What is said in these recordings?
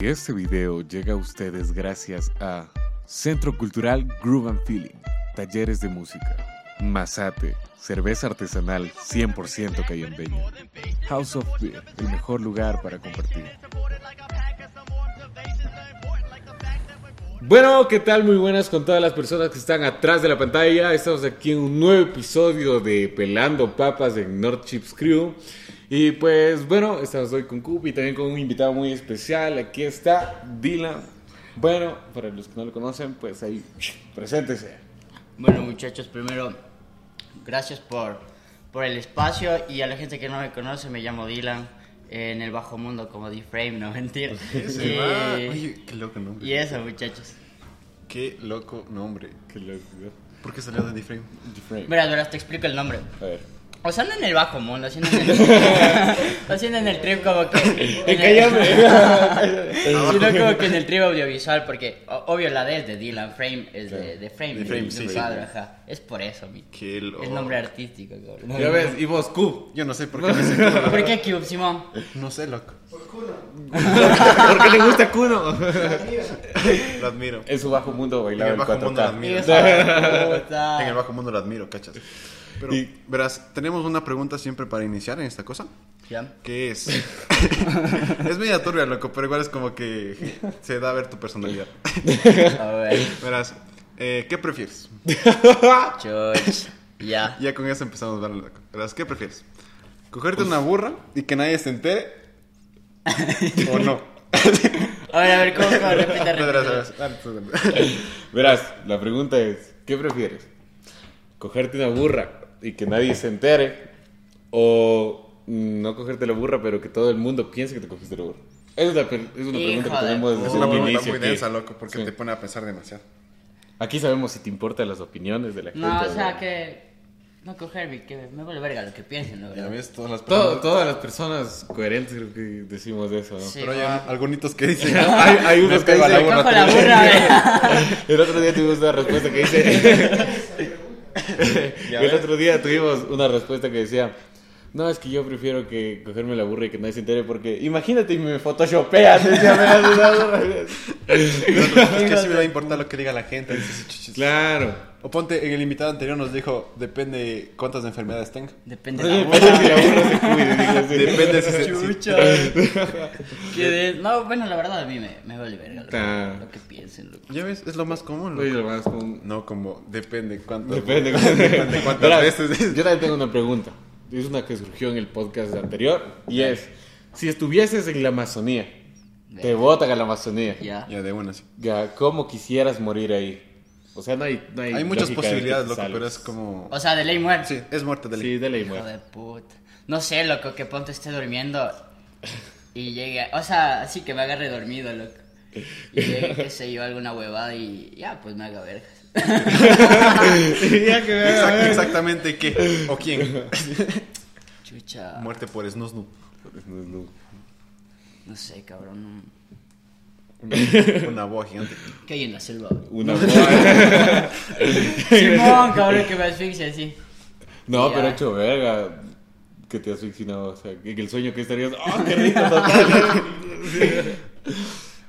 Este video llega a ustedes gracias a Centro Cultural Groove and Feeling, talleres de música, Masate, cerveza artesanal 100% cayambeña, House of Beer, el mejor lugar para compartir. Bueno, ¿qué tal? Muy buenas con todas las personas que están atrás de la pantalla. Estamos aquí en un nuevo episodio de Pelando Papas en North Chips Crew. Y pues bueno, estamos hoy con Cup y también con un invitado muy especial. Aquí está Dylan. Bueno, para los que no lo conocen, pues ahí, preséntese. Bueno muchachos, primero, gracias por, por el espacio y a la gente que no me conoce, me llamo Dylan, en el bajo mundo como D-Frame, no mentir. Sí, Y- va. Oye, qué loco nombre. y eso muchachos. Qué loco nombre. Qué loco. ¿Por qué salió de D-Frame? Verás, verás, te explico el nombre. A ver. O sea, no en el bajo mundo, haciendo en el, haciendo en el trip como que... en el- sino como que en el trip audiovisual, porque o- obvio la D es de Dylan, Frame es de, de Frame. De Frame, mi sí, sí. padre, ajá. Es por eso, mi. Qué loco. Es nombre artístico, cabrón. Ya ves, y vos, Cup. Yo no sé por qué me sé ¿Por qué Cube, Simón? No sé, loco. ¿Por qué le gusta Kuno? Lo admiro. En su bajo mundo En bailaba el en bajo mundo lo 4K. admiro. En el bajo mundo lo admiro, cachas. Pero, Y- verás, tenemos una pregunta siempre para iniciar en esta cosa. Ya. Que es. es media turbia, loco, pero igual es como que se da a ver tu personalidad. A ver. Verás, eh, ¿qué prefieres? Chuch. Ya. Ya con eso empezamos a ver, loco. Verás, ¿qué prefieres? ¿Cogerte una burra y que nadie se entere? ¿O no? A ver, a ver, ¿cómo, cómo? Tú, dale. Verás, la pregunta es, ¿qué prefieres? ¿Cogerte una burra y que nadie se entere? ¿O no cogerte la burra pero que todo el mundo piense que te cogiste la burra? Esa es, la, per- es una pregunta que de tenemos puta. Es desde una el pregunta inicio muy aquí. densa, loco, porque Sí. te pone a pensar demasiado. Aquí sabemos si te importan las opiniones de la gente. No, o ¿no? sea que. No cogerme, que me vale verga lo que piensen, ¿no? Ya ves, todas las Todo- personas. todas las personas coherentes creo que decimos eso, ¿no? Sí, Pero hay va. algunos que dicen. Hay, hay unos Me que pego a la dicen... burra Cojo la burra. El otro día tuvimos una respuesta que dice... El otro día tuvimos una respuesta que decía... No, es que yo prefiero que cogerme la burra y que nadie se entere porque... Imagínate y me photoshopean. Decía, me das una burra. Es que sí me va a importar lo que diga la gente. Claro. O ponte, en el invitado anterior nos dijo, depende cuántas enfermedades tenga. Depende de la Depende burra. si se cuide. dijo así. Depende si se... si- Chucha. Que de- No, bueno, la verdad a mí me, me vale verga lo, Ah. Lo que piensen, loco. Ya ves, es lo más común. Loco. lo más con- No, como, depende cuántas... Depende. Depende cuántas Verás, veces. Yo también tengo una pregunta. Es una que surgió en el podcast anterior. Y es, si estuvieses en la Amazonía, te botan a la Amazonía. Ya. Ya, de una, sí. Ya, ¿cómo quisieras morir ahí? O sea, no hay... No hay, Hay muchas posibilidades, loco, pero es como... O sea, de ley muerte. Sí, es muerte de ley. Sí, de ley Hijo muerte. de puta. No sé, loco, que ponte esté durmiendo y llegue. O sea, así que me agarre dormido, loco. Y llegue, qué sé yo, alguna huevada y ya, pues me haga vergas. ya que me haga exactamente qué o quién. Chucha. Muerte por no. No sé, cabrón. Una boa gigante. ¿Qué hay en la selva? Una boa. Simón, cabrón, que me asfixia así. No, Ya. pero hecho verga. Que te asfixiado. O sea, que que el sueño que estarías... ¡Oh, qué rico! total!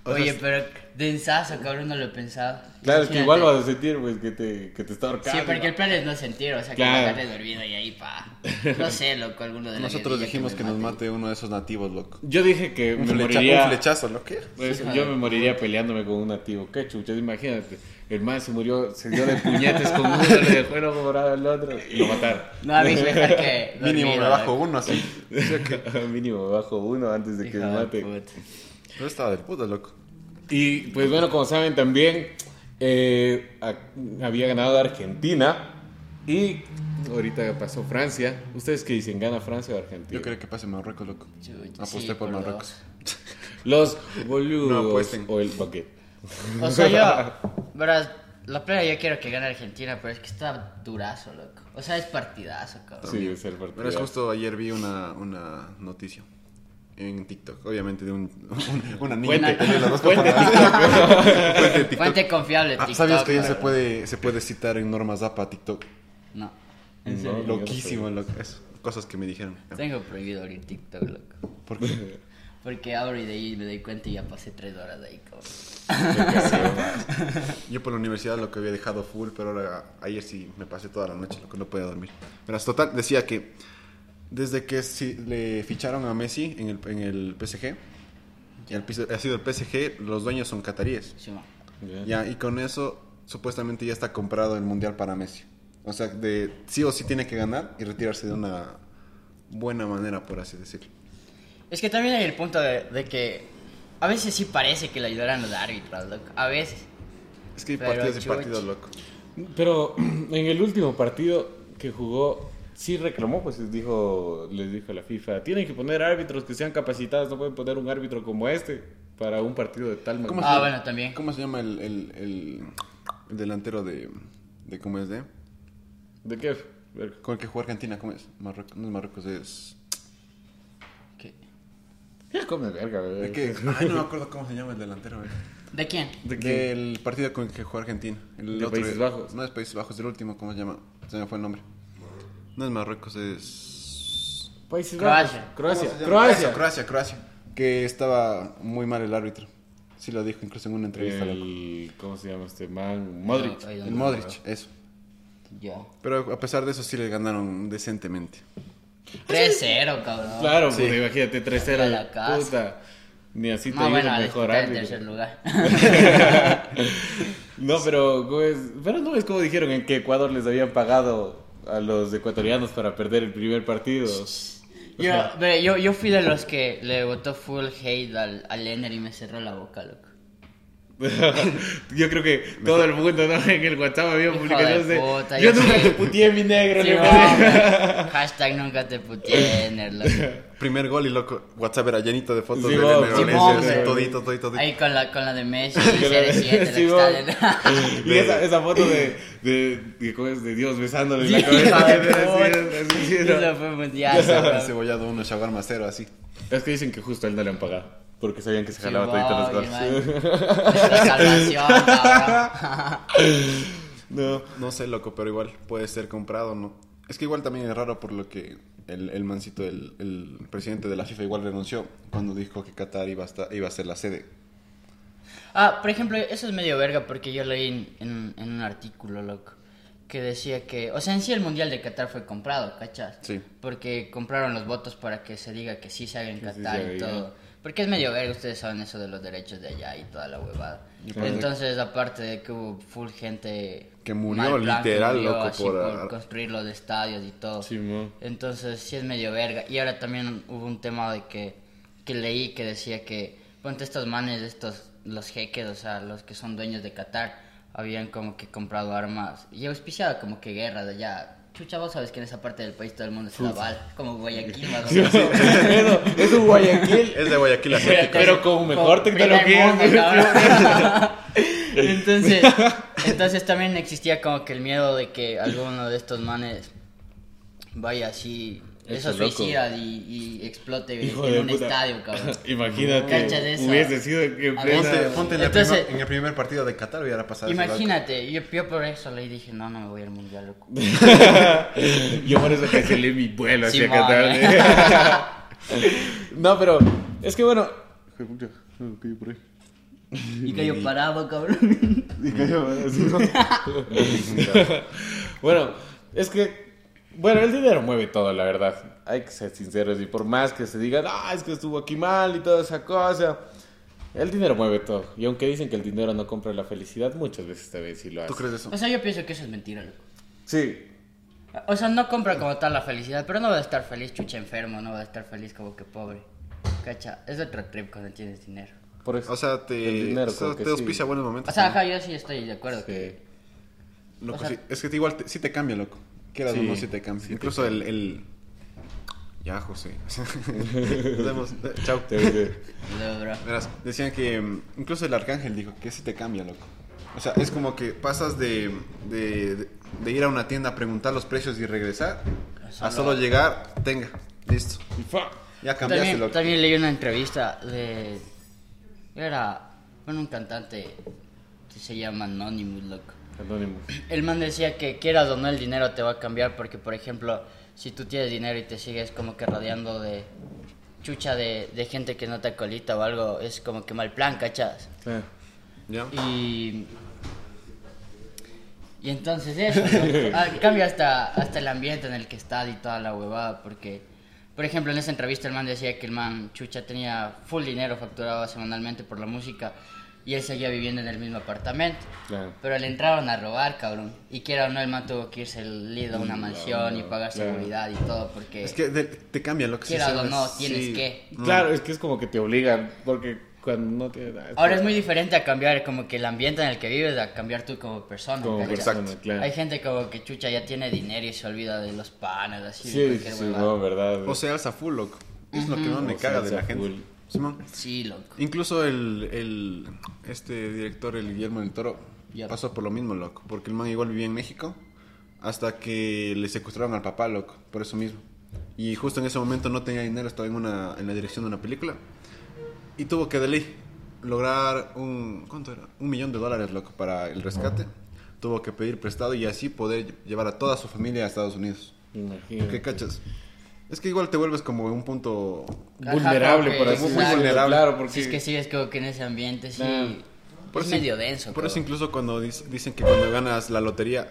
Oye, pero densazo, cabrón, no lo he pensado. Claro, es que igual vas a sentir, pues, que te, que te está ahorcando. Sí, porque el plan es no sentir, o sea, que Claro. me agarre dormido y ahí, pa. No sé, loco, alguno de Nosotros dijimos que, me nos mate uno de esos nativos, loco. Yo dije que Un, me flecha- moriría... un flechazo, ¿lo qué? Pues, yo me moriría peleándome con un nativo. Qué chucha, imagínate. El man se murió, se dio de puñetes con uno, le dejó el ojo morado al otro y lo mataron. No, a mí me que. Mínimo me bajo uno así. Mínimo bajo uno antes de que me mate. puta. Pero estaba del puta, loco. Y pues bueno, como saben también, eh, a- había ganado Argentina y ahorita pasó Francia. ¿Ustedes qué dicen? ¿Gana Francia o Argentina? Yo creo que pase Marruecos, loco. Aposté sí, por Marruecos. Los boludos o el baguette. O sea, yo. Verás, la playa yo quiero que gane Argentina, pero es que está durazo, loco. O sea, es partidazo, cabrón. Sí, es el partido. Pero es justo ayer vi una, una noticia en TikTok, obviamente de un, un- una niña Fuente. que tenía las dos Fuente capacidades. Fuente TikTok. Fuente confiable, Ah, TikTok. ¿Sabías que ya se puede, se puede citar en normas APA TikTok? No. No, En serio. Loquísimo, loco. Es cosas que me dijeron. Tengo prohibido abrir TikTok, loco. ¿Por qué? Porque abro y de ahí me doy cuenta y ya pasé tres horas de ahí, cabrón. Yo por la universidad lo que había dejado full, pero ahora ayer sí me pasé toda la noche, lo que no podía dormir. Verás, total, decía que desde que le ficharon a Messi en el, en el PSG, y el, piso- ha sido el PSG, los dueños son cataríes. Sí. Ya, y con eso supuestamente ya está comprado el mundial para Messi. O sea, de sí o sí tiene que ganar y retirarse de una buena manera, por así decirlo. Es que también hay el punto de, de que a veces sí parece que le ayudaran los árbitros, loco. A veces. Es que hay Pero partidos y partidos, loco. Pero en el último partido que jugó, sí reclamó, pues dijo, les dijo a la FIFA, tienen que poner árbitros que sean capacitados, no pueden poner un árbitro como este para un partido de tal ¿Cómo magnitud. Ah, bueno, también. ¿Cómo se llama el, el, el- el delantero de, de cómo es de? ¿De qué? Con el que jugó Argentina, ¿cómo es? Marruecos, no es Marruecos, es... ¿Qué? Ya come verga, ¿De bebé. qué? Ay, no me acuerdo cómo se llama el delantero, güey. ¿De quién? ¿De qué? Del partido con el que jugó Argentina. El De Países Bajos. No es Países Bajos, el último, ¿cómo se llama? Se me fue el nombre. No es Marruecos, es... Países Croacia. Bajos. Croacia. Croacia. Eso, Croacia, Croacia. Que estaba muy mal el árbitro. Sí lo dijo incluso en una entrevista. El, ¿Cómo se llama este man? Modric. No, El Modric, eso. Ya. Pero a pesar de eso sí le ganaron decentemente. 3-0, cabrón. Claro, Sí. pues imagínate 3-0. A la casa. Puta. Ni así te No, bueno, el mejor estar en árbitro. tercer lugar. No, pero, pues, pero no es como dijeron en que Ecuador les habían pagado a los ecuatorianos para perder el primer partido. Yo, yo, yo fui de los que le votó full hate al, al Ener y me cerró la boca, loco. Yo creo que todo el mundo ¿no? en el WhatsApp había publicaciones de puta, yo yo nunca te puteé mi negro. Sí. Hashtag nunca te puteé, Ener, loco. Primer gol y loco, WhatsApp era llenito de fotos Sí, de Lionel sí, todito, todito, todito. Ahí con la, con la de Messi, Sí, CR7, sí, lo vos. que está Y esa, esa foto de, de, de, de Dios besándole en la cabeza. Eso fue mundial, cebollado uno, shawarma cero, así. Es que dicen que justo a él no le han pagado. Porque sabían que se Sí, jalaba todito los goles. salvación, cabrón. No, no sé, loco, pero igual puede ser comprado, ¿no? Es que igual también es raro por lo que el, el mancito, el, el presidente de la FIFA igual renunció cuando dijo que Qatar iba a, estar- iba a ser la sede. Ah, por ejemplo, eso es medio verga porque yo leí en, en- en un artículo, loco, que decía que, o sea, en sí el Mundial de Qatar fue comprado, ¿cachas? Sí. Porque compraron los votos para que se diga que sí se haga en sí Qatar y todo. Porque es medio verga, ustedes saben eso de los derechos de allá y toda la huevada. Parece- Entonces, aparte de que hubo full gente... Que murió, mal plan, que literal, murió loco, así por- por construir los estadios y todo. Sí. Entonces sí es medio verga. Y ahora también hubo un tema de que, que leí que decía que, ponte estos manes, estos, los jeques, o sea, los que son dueños de Qatar, habían como que comprado armas y auspiciado como que guerras de allá. Chucha, vos sabes que en esa parte del país todo el mundo se bal, como Guayaquil más o Sí, menos. eso, es un Guayaquil. Es de Guayaquil Atlético. Pero con mejor tecnología. mundo, entonces, entonces también existía como que el miedo de que alguno de estos manes vaya así, Eso suicida y, y explote Hijo en un puta. estadio, cabrón. Imagínate. Hubiese sido plena- Ponte, ponte en, el Entonces- primer, en el primer partido de Qatar hubiera pasado. Imagínate, yo, yo por eso le dije, no, no me voy al mundial, loco. Yo por eso cancelé mi vuelo hacia Simón, Qatar. no, pero es que bueno. Y que yo paraba, cabrón. Y cayó, ¿no? bueno, es que. Bueno, el dinero mueve todo, la verdad. Hay que ser sinceros. Y por más que se digan, ah, es que estuvo aquí mal y toda esa cosa. El dinero mueve todo. Y aunque dicen que el dinero no compra la felicidad, muchas veces también sí lo hace. ¿Tú crees eso? O sea, yo pienso que eso es mentira, loco. Sí. O sea, no compra como tal la felicidad, pero no va a estar feliz chucha enfermo, no va a estar feliz como que pobre. Cacha, es otro trip cuando tienes dinero. Por eso. O sea, te, El dinero, o sea, te sí. auspicia buenos momentos. O sea, ajá, yo sí estoy de acuerdo. Sí. que- Loco, o sea- sí. Es que te- igual te- sí te cambia, loco. Quieras Sí, o no, sí te cambia. sí te Incluso el, el... Ya, José. Nos vemos. Chao. No, bro. Verás, decían que mm, incluso el arcángel dijo que sí te cambia, loco. O sea, es como que pasas de, de, de- de ir a una tienda a preguntar los precios y regresar a solo llegar, tenga, listo. y fa. Ya cambiaste, También, loco. también leí una entrevista de. Era. Bueno, un cantante que se llama Anonymous, loco. Anónimo. El man decía que quieras o no el dinero te va a cambiar porque, por ejemplo, si tú tienes dinero y te sigues como que rodeando de, chucha de, de gente que no te colita o algo, es como que mal plan, ¿cachas? Claro. ¿Ya? Y. Y entonces eso, ¿no? Ah, cambia hasta, hasta el ambiente en el que estás y toda la huevada, porque, por ejemplo, en esa entrevista el man decía que el man Chucha tenía full dinero facturado semanalmente por la música y él seguía viviendo en el mismo apartamento. Claro. Pero le entraron a robar, cabrón. Y quiera o no, el man tuvo que irse el lido a una mansión y pagar Claro. seguridad y todo, porque Es que de- te cambia lo que Quieras sí o no, tienes sí. que. Claro, es que es como que te obligan, porque cuando no te... Ahora es muy diferente a cambiar como que el ambiente en el que vives a cambiar tú como persona. Como persona, claro. Hay gente como que chucha ya tiene dinero y se olvida de los panes, así, de Sí, cualquier sí, no, verdad. O sea, alza full, loco. Es lo que más me O sea, caga de la gente. full. Simón. Sí, loco. Incluso el, el este director, el Guillermo del Toro, pasó por lo mismo, loco. Porque el man igual vivía en México hasta que le secuestraron al papá, loco. Por eso mismo. Y justo en ese momento no tenía dinero, estaba en, una, en la dirección de una película. Y tuvo que de ley lograr un, ¿cuánto era? Un millón de dólares, loco, para el rescate. Tuvo que pedir prestado y así poder llevar a toda su familia a Estados Unidos. Imagino. ¿Qué cachas? Es que igual te vuelves como un punto... Vulnerable, Ajá, así que- muy decirlo, vulnerable. Claro, porque... Si es que sigues como que en ese ambiente, sí. Por es eso- medio denso. Por eso incluso cuando dic- dicen que cuando ganas la lotería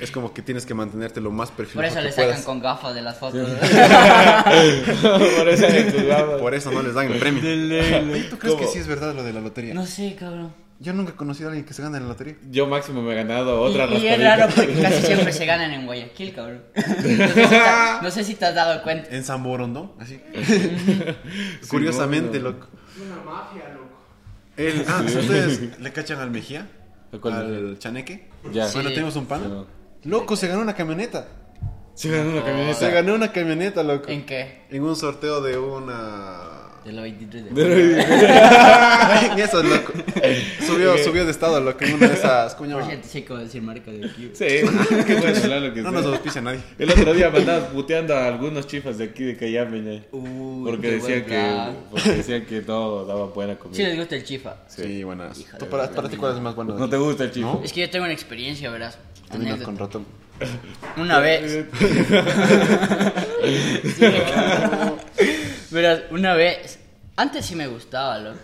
es como que tienes que mantenerte lo más perfil Por eso que le sacan puedas. con gafas de las fotos. por eso. Por eso no les dan el premio. ¿Y tú crees ¿Cómo? que sí es verdad lo de la lotería? no sé, cabrón. Yo nunca he conocido a alguien que se gane en la lotería. Yo máximo me he ganado otra y, y es raro porque casi siempre se ganan en Guayaquil, cabrón. No sé si te, no sé si te has dado cuenta. En San Borondón, así. Curiosamente, no, no. loco. El, ah, ¿ustedes le cachan al Mejía? ¿A cuál ¿Al Chaneque? Ya. Bueno, Sí. tenemos un pan. Sí, no. Loco, se ganó una camioneta. Se ganó una camioneta. Se ganó una camioneta, loco. ¿En qué? En un sorteo de una De lo 23 de En eso, loco. Subió, subió de estado, loco, en una de esas, coño. Por cierto, sí, como decir marca de aquí. Sí, qué bueno hablar lo que No sea. nos auspicia nadie. El otro día me andabas puteando a algunos chifas de aquí de Cayame, ñe. Uy, porque qué decían buen que plan. porque decían que no daba buena comida. Sí les gusta el chifa. Sí, buenas. Hija ¿Tú de para, la para ti cuál es más bueno? ¿No te gusta el chifo? Es que yo tengo una experiencia, verás. Terminas Anécdota. con ratón. Una vez. Verás, una vez. Antes sí me gustaba, loco.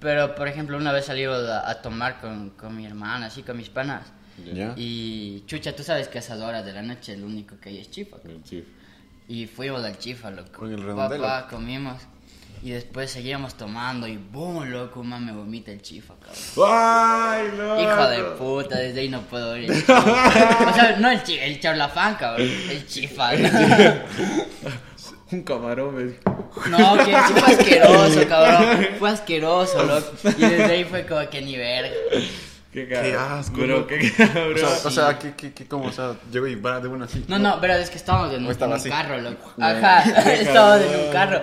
Pero, por ejemplo, una vez salí a, a tomar con, con mi hermana, así con mis panas. ¿Ya? Y chucha, tú sabes que a esas horas de la noche lo único que hay es chifa. El chifo. Y fuimos al chifa, loco. Con el redondelo. Papá, comimos. Y después seguíamos tomando y boom, loco, man, me vomita el chifa, cabrón. ¡Ay, no! Hijo de puta, desde ahí no puedo ver el chifa. O sea, no el, el charlafán, cabrón, el chifa. Un camarón me dijo. No, que sí fue asqueroso, cabrón. Fue asqueroso, loco. Y desde ahí fue como que ni verga. Qué, Qué asco, Bro, qué cabrón. O sea, o sea ¿qué, qué, qué, cómo? O sea, llegó y va de una así. No, no, pero es que estábamos en, ¿O un- en carro, loco. Ajá, estábamos en un carro.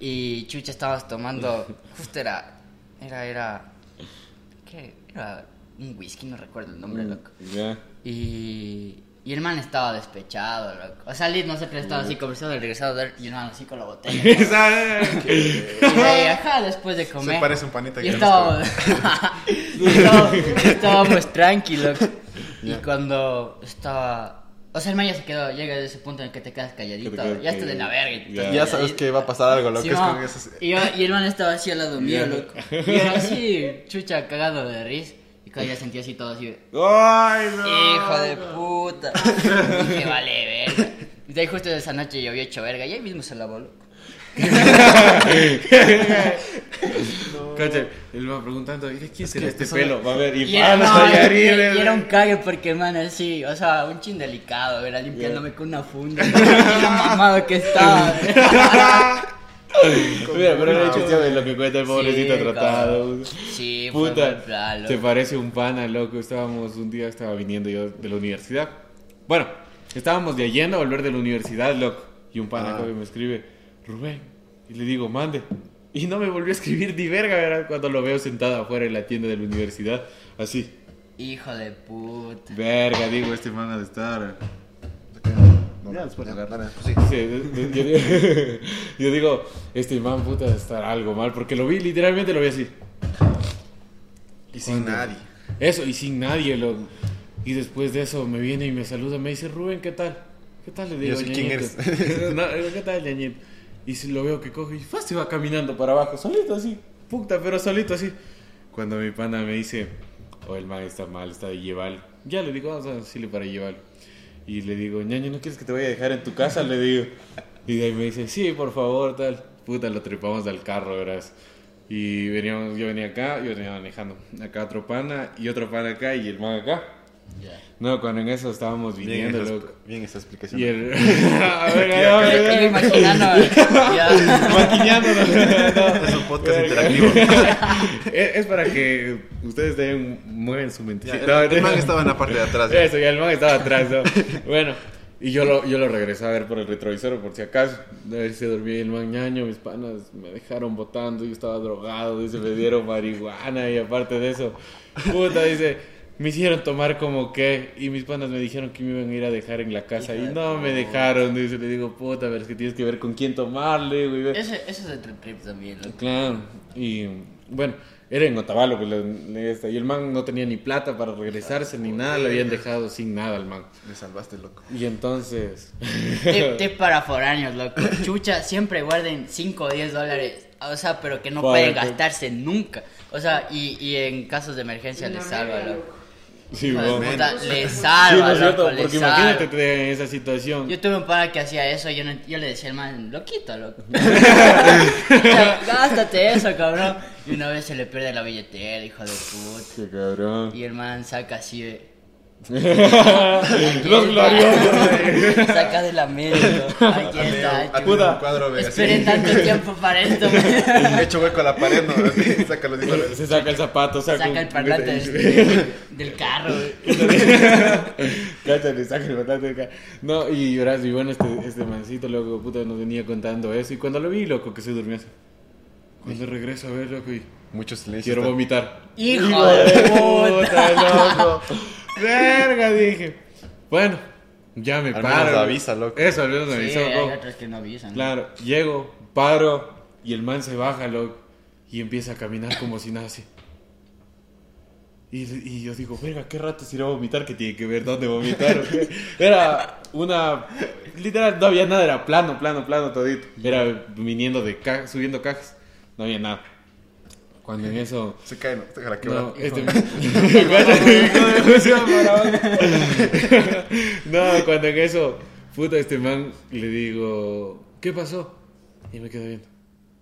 Y chucha, estábamos tomando. Justo era. Era, era. ¿Qué? Era un whisky, no recuerdo el nombre, loco. Ya. Y. Y el man estaba despechado, loco. O sea, Liz, nosotros estábamos así conversando, regresado a ver, y el man así con la botella. ¿no? Y de ahí, ajá, después de comer. Se parece un panita que Y estábamos, y estábamos, estábamos tranquilos. Y cuando estaba. O sea, el man ya se quedó, llega a ese punto en el que te quedas calladito. Que te ya estás de la verga. y Ya. Ya sabes que va a pasar algo, loco. Sí, es con esos... y, yo- y el man estaba así al lado mío, loco. Y yo así, chucha, cagado de risa. Y cuando ya sentí así todo así. de, ¡Ay, no! Hijo de puta. Dije, vale, verga. Y de ahí justo esa noche llovió hecho verga. Y ahí mismo se lavó, loco. Cacha, él va preguntando, ¿y de quién será que este pelo? Va a ver, y, Y era, palos no, y- y- y era un cague porque, man, así, o sea, un chin delicado, ¿verdad? Limpiándome con una funda. Lo mamado que estaba. Mira, pero el hecho de lo que cuenta el pobrecito Sí, tratado. cabrón. Sí, Puta, plan, se parece un pana, loco. Estábamos, un día estaba viniendo yo de la universidad. Bueno, estábamos de yendo a volver de la universidad, loco. Y un pana Ah. y me escribe, Rubén. Y le digo, mande. Y no me volvió a escribir ni verga, ¿verdad? Cuando lo veo sentado afuera en la tienda de la universidad. Así, Hijo de puta. verga, digo, este man ha de estar. No, Ya, después ya, agarra. dale, pues sí. Yo, digo- yo digo, este man puta estar algo mal, porque lo vi, literalmente lo vi así. Y sin nadie. Eso, y sin nadie, lo... Y después de eso me viene y me saluda, me dice, Rubén, ¿qué tal? ¿Qué tal? Le digo, Yo sí, ¿quién no, ¿qué tal, ñañito? Y si lo veo que coge y fácil va caminando para abajo, solito así, puta, pero solito así. Cuando mi pana me dice, oh, el man está mal, está de llevarlo. Ya le digo, vamos a decirle para llevarlo. Y le digo, ñaño, ¿no quieres que te vaya a dejar en tu casa? Le digo. Y de ahí me dice, sí, por favor, tal. Puta, lo trepamos del carro, verás. Y veníamos, yo venía acá, yo venía manejando. Acá otro pana y otro pana acá y el man acá. Ya. No, cuando en eso estábamos Bien, viniendo, esa, loco. bien esa explicación. Y el... a ver, a ver, imaginando. No. Es un podcast interactivo. es, para que ustedes den, mueven su Ya, mentecita. el, el man estaba en la parte de atrás. ya. Eso, ya el man estaba atrás, ¿no? Bueno, y yo lo, yo lo regresé a ver por el retrovisor, por si acaso. A ver si dormía el man ñaño, mis panas me dejaron botando, yo estaba drogado, dice, me dieron marihuana y aparte de eso, puta, dice, me hicieron tomar como que, y mis panas me dijeron que me iban a ir a dejar en la casa y Hija no me dejaron, dice, le digo, puta, pero es que tienes que ver con quién tomarle, güey. ve". Ese, ese es el trip trip también, loco. Claro, y bueno, era en Otavalo, pues, y el man no tenía ni plata para regresarse ni nada, le habían dejado sin nada al man. Me salvaste, loco. Y entonces, Tip, tip para foráneos, loco. Chucha, siempre guarden 5 o 10 dólares. O sea, pero que no Para pueden que- gastarse nunca. O sea, y, y en casos de emergencia les salva, loco. Sí, bueno. puta, Sí, salva, no es cierto, loco, porque salva. imagínate te- en esa situación. Yo tuve un pana que hacía eso y yo, no- yo le decía al man, loquito, loco. Gástate eso, cabrón. Y una vez se le pierde la billetera, hijo de puta. Qué cabrón. Y el man saca así de... Los gloriosos. Saca de la mente. Aquí está. Un cuadro así. Esperé tanto tiempo para esto. He hecho hueco a la pared, ¿no? Así, saca los hijos. Se saca el zapato, saca, Saca el parlante del, del carro. güey. Cállate, saca el parlante del carro. No, y verás, y bueno, este, este mancito, loco, puta, nos venía contando eso. Y cuando lo vi, loco, que se durmió así. Cuando regreso a ver, loco, y Mucho silencio. quiero vomitar. Hijo de puta. loco. Verga, dije. Bueno, ya me Al paro. menos avisa, loco. Eso, al menos me Sí, avisó, hay loco. otros que no avisan. Claro, llego, paro y el man se baja, loco, y empieza a caminar como si nada así. Y, y yo digo, verga, ¿qué rato se irá a vomitar? que tiene que ver dónde vomitar? o qué? Era una... Literal, no había nada, era plano, plano, plano todito. Era viniendo de ca- subiendo cajas, no había nada. Cuando en eso... Se cae, ¿no? Que No, este... no, cuando en eso, puta, este man le digo, ¿qué pasó? Y me quedo viendo.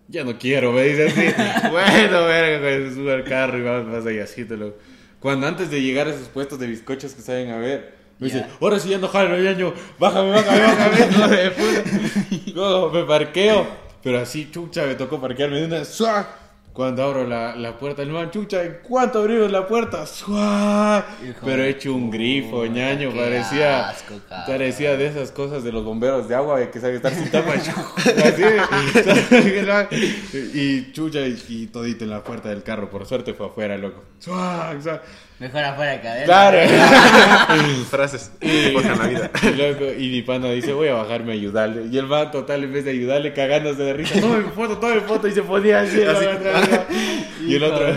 Ya no quiero, me dice así. bueno, verga, pues, sube al carro y vamos más allá, así te lo- Cuando antes de llegar a esos puestos de bizcochos que saben a ver, me dice, Ya. ahora sí ya no jalo, ya no, bájame, bájame, bájame. No, me parqueo, pero así, chucha, me tocó parquearme de una, ¡suá! Cuando abro la, la puerta, el man, chucha, ¿en cuánto abrimos la puerta? ¡Suá! Pero de hecho un grifo, ñaño, parecía, asco, parecía de esas cosas de los bomberos de agua que sabe estar sin tapa. Así, y chucha, y, y todito en la puerta del carro, por suerte fue afuera, loco. ¡Suá! Mejor afuera que adentro. Claro. Frases importan la vida. Y, loco, y mi pana dice, voy a bajarme a ayudarle. Y el man total, en vez de ayudarle, cagándose de risa, tome mi foto, tome mi foto, y se ponía así. Así. y el otro, de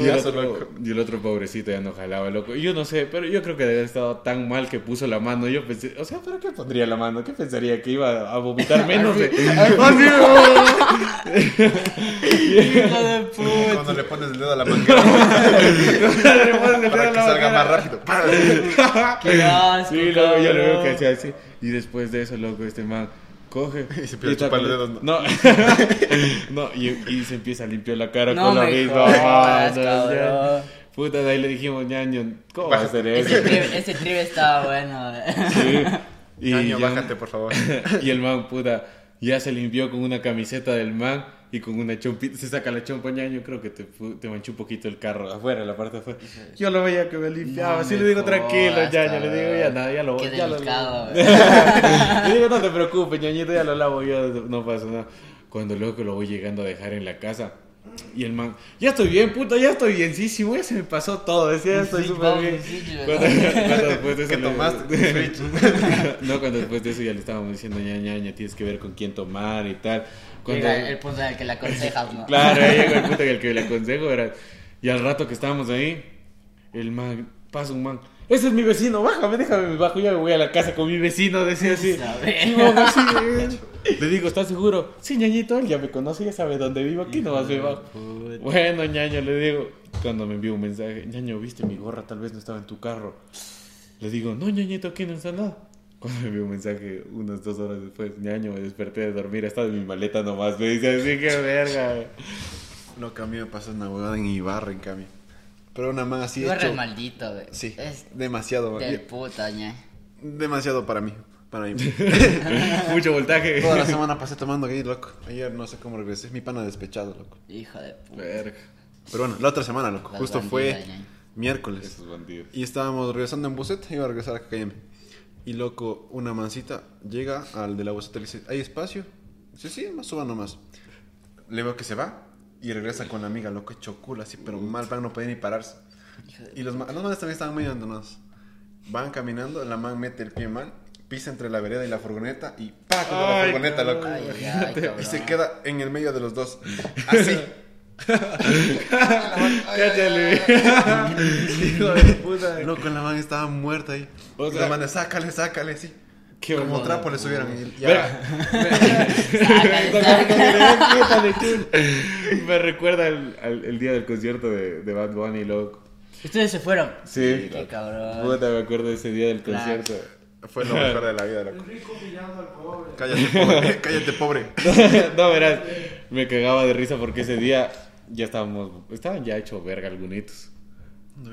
y el otro, y el otro pobrecito ya no jalaba, loco. Y yo no sé, pero yo creo que debe haber estado tan mal que puso la mano. Yo pensé, o sea, ¿pero qué pondría la mano? ¿Qué pensaría? ¿Que iba a vomitar menos? de- Así, Hijo de puta. Cuando le pones el dedo a la manguera Le para que salga más rápido. Qué asco, Sí, luego yo lo veo que hacía así. Y después de eso, loco, este man coge. Y se empieza a chupar los dedos, No, no, y, y se empieza a limpiar la cara No con la misma cabrón. Puta, de ahí le dijimos, ñaño, ¿cómo va a hacer eso? Ese trip, ese trip estaba bueno. Sí. Y, Ñaño, ya- bájate, por favor. y el man, puta, ya se limpió con una camiseta del man y con una chompita. Se saca la chompa, ñaño, creo que te, te manchó un poquito el carro afuera, la parte de afuera. Yo lo veía que me limpiaba, así le digo, tranquilo, ñaño, le digo, ya nada, ya lo Qué ya lo- Le digo, no te preocupes, ñañito, ya lo lavo yo, no pasa nada. Cuando luego lo voy llegando a dejar en la casa. Y el man, ya estoy bien, puta, ya estoy bienísimo, ya se me pasó todo, decía, ya estoy súper bien. sí, Cuando, cuando después de eso ¿Qué le- tomaste? no, cuando después de eso ya le estábamos diciendo, ña, ña, ña, tienes que ver con quién tomar y tal. Cuando, Llega el punto en el que le aconsejas, ¿no? Claro, ahí llegó el punto en el que le aconsejo era... Y al rato que estábamos ahí, el man, pasa un man. Ese es mi vecino, bájame, déjame, me bajo, ya me voy a la casa con mi vecino, decía así. Eh. Le digo, ¿estás seguro? Sí, ñañito, él ya me conoce, ya sabe dónde vivo, aquí nomás me bajo. Bueno, ñaño, le digo, cuando me envió un mensaje, ñaño, viste mi gorra, tal vez no estaba en tu carro. Le digo, no, ñañito, aquí no está nada. Cuando me envió un mensaje, unas dos horas después, ñaño, me desperté de dormir, estaba en mi maleta nomás, me dice así, qué verga. A mí me pasó una huevada en Ibarra, en cambio. Pero una man así maldito, güey. Sí, Es demasiado. del puta, ñe. Demasiado para mí. Para mí. Mucho voltaje. Toda la semana pasé tomando aquí, loco. Ayer no sé cómo regresé. Es mi pana despechado, loco. Hijo de puta. Verga, Pero bueno, la otra semana, loco. Las Justo fue miércoles. esos bandidos. Y estábamos regresando en buset. Iba a regresar a KM. Y loco, una mancita llega al de la buseta y le dice: ¿Hay espacio? Dice: Sí, más suba nomás. Le veo que se va. Y regresa con la amiga, loco, hecho culo, así, pero mal van, no puede ni pararse. Y los, ma- los manes también estaban medio abandonados. Van caminando, la man mete el pie mal, pisa entre la vereda y la furgoneta y ¡pa! contra la furgoneta, loco. Ay, ay, ay, cabrón. Y se queda en el medio de los dos. Así. Cáchale. Hijo de puta. Loco, la man estaba muerta ahí. O sea- la man, sácale, sácale, sí. Qué Como bueno. trapo le subieron. Y ya. Me recuerda el, al- el día del concierto de, de Bad Bunny, loco. Ustedes se fueron. Sí. Qué cabrón. Puta, me acuerdo de ese día del concierto. Fue lo mejor de la vida, loco. Cállate, pobre. Cállate, pobre. no, verás, me cagaba de risa porque ese día ya estábamos, estaban ya hechos verga algunitos.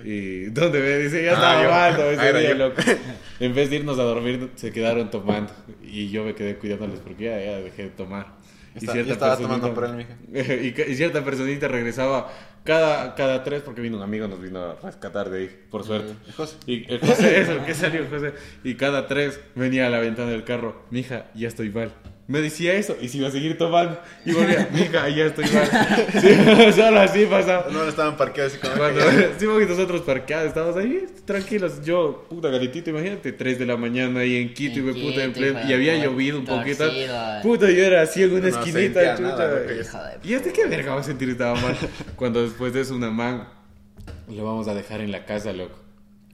Y ¿dónde me dice? Ya Ah, estaba mal Ah, ese era día, yo. loco. En vez de irnos a dormir, se quedaron tomando. Y yo me quedé cuidándoles porque ya, ya dejé de tomar. Está- yo estaba tomando por él, mija. y, y cierta personita regresaba cada, cada tres porque vino un amigo, nos vino a rescatar de ahí, por suerte. El José. Y el José, eso, que salió José. Y cada tres venía a la ventana del carro, mija, ya estoy mal. Me decía eso y se iba a seguir tomando. Y volvía, mija, ya estoy mal. Sí, solo así pasaba. No, estaban parqueados así como. Cuando, sí, porque nosotros parqueados, estábamos ahí tranquilos. Yo, puta galetito, imagínate, 3 de la mañana ahí en Quito, y En me puta en pleno. Y había puta, llovido un poquito. eh. Puta, yo era así en una No esquinita, chucha. nada, ¿Y este qué verga va a sentir estaba mal? Cuando después de eso una man lo vamos a dejar en la casa, loco.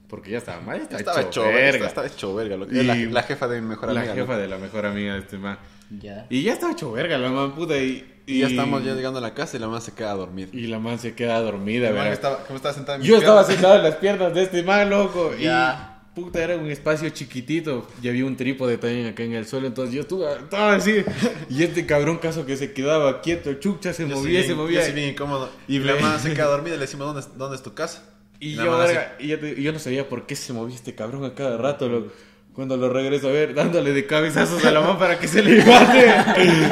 Porque ya estaba mal, ya estaba, Estaba hecho hecho verga. verga. Estaba hecho verga, loco. Y- La, la jefa de mi mejor la amiga. jefa loco. de la mejor amiga de este man. Ya. Y ya estaba hecho verga la man, puta. Y, Y ya estamos ya llegando a la casa y la man se queda dormida. Y la man se queda dormida, ¿verdad? estaba, como estaba sentada en mi Yo estaba sentado en las piernas de este man, loco. Ya. Y puta, era un espacio chiquitito. Y había un trípode también acá en el suelo. Entonces yo estuve, estaba así. Y este cabrón caso que se quedaba quieto, chucha, se Yo movía, se movía. Yo sí bien incómodo. Y la man se queda dormida y le decimos, ¿dónde, es- dónde es tu casa? Y yo, así, y yo, te- yo no sabía por qué se movía este cabrón a cada rato, loco. Cuando lo regreso a ver, dándole de cabezazos a la mano para que se levante.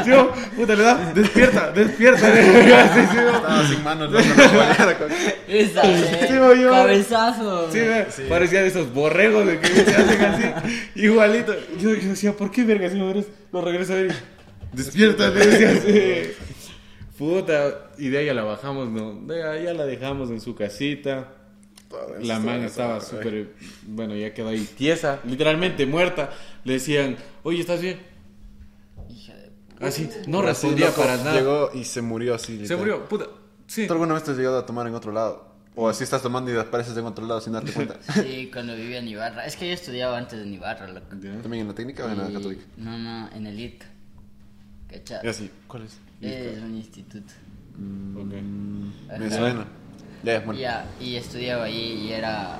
Yo, puta, le da, despierta, despierta. Así, sí. Estaba sin manos, no. Esa, eh. Sí, voy yo. Cabezazo. Sí, ve, Sí. parecía de esos borregos de que se hacen así, igualito. Yo, yo decía, ¿por qué verga si regreso? Lo regreso a ver despierta, le decía así. Puta, y de ahí ya la bajamos, ¿no? De ahí ya la dejamos en su casita. La man estaba súper, bueno, ya quedó ahí tiesa, literalmente muerta. Le decían, oye, ¿estás bien? Hija de Así, no Así, respondía loco, para nada. Llegó y se murió así. Se literal. murió, puta. Sí. ¿Tú alguna vez te has llegado a tomar en otro lado? O así estás tomando y apareces en otro lado sin darte cuenta. Sí, cuando vivía en Ibarra. Es que yo estudiaba antes en Ibarra, loco. ¿También en la técnica o en la católica? No, no, en el ITCA. ¿Cachai? Y así, ¿cuál es? Es un instituto. Ok. Me Ajá. suena. Ya, bueno. Ya, y estudiaba ahí y era...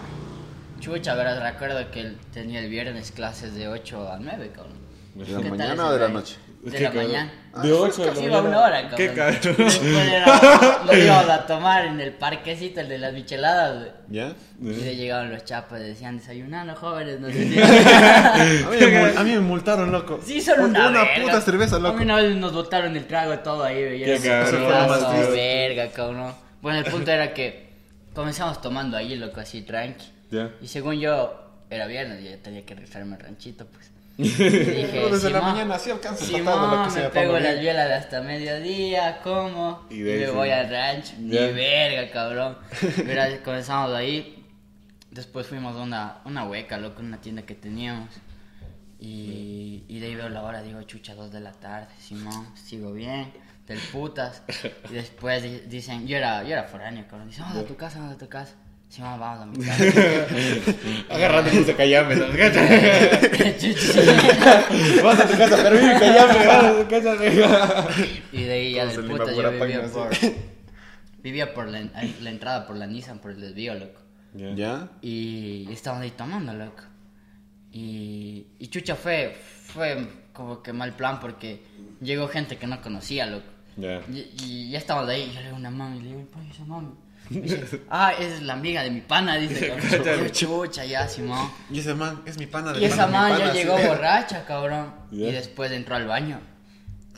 Chucha, verás, recuerdo que él tenía el viernes clases de 8 a 9, cabrón. ¿De ¿Qué la mañana o de la noche? De la cabrón. mañana. De 8 de la Casi iba mañana. una hora, cabrón. Qué cabrón. Después era, lo íbamos a tomar en el parquecito, el de las micheladas, güey. ¿Ya? Y le llegaban los chapas, decían desayunando, jóvenes, no sé si. A mí, me, a mí me multaron, loco. Sí, son una, Una verga. puta cerveza, A loco. mí una vez nos botaron el trago todo ahí, güey. Qué cabrón. más verga, cabrón. Bueno, el punto era que comenzamos tomando ahí, loco, así tranqui. Ya. Y según yo, era viernes y yo tenía que regresarme al ranchito, pues. Y dije, Pero desde la "Simón, mañana así alcanza Simón, tratando lo que me sea, pego toma las bien". bielas de hasta mediodía, como, Y y, de me sí. voy al rancho. Ya. Ni verga, cabrón. Mira, comenzamos ahí. Después fuimos a una, una hueca, loco, una tienda que teníamos. Y, y de ahí veo la hora, digo, chucha, dos de la tarde, Simón, sigo bien, del putas. Y después di- dicen, yo era, yo era foráneo, cabrón. Dicen, vamos a tu casa, vamos a tu casa. Sí, mamá, vamos a mi casa. Agarrando de callame, ¿no? Vas a tu casa, pero vive callame, vas a tu casa. y de ahí ya del le puta evapora yo vivía por, vivía por la, la entrada por la Nissan, por el desvío, loco. ¿Ya? Y estábamos ahí tomando, loco. Y, y chucha fue, fue como que mal plan porque llegó gente que no conocía, loco. Ya. Y, y ya estábamos ahí, y yo le digo a una mami, le digo, "¿Cuál es esa mami? Me dice, ah, esa es la amiga de mi pana, dice. Yo, chucha, ya, Simón. Y ese man es mi pana de Y esa man ya sí. llegó borracha, cabrón. Ya. Y después entró al baño.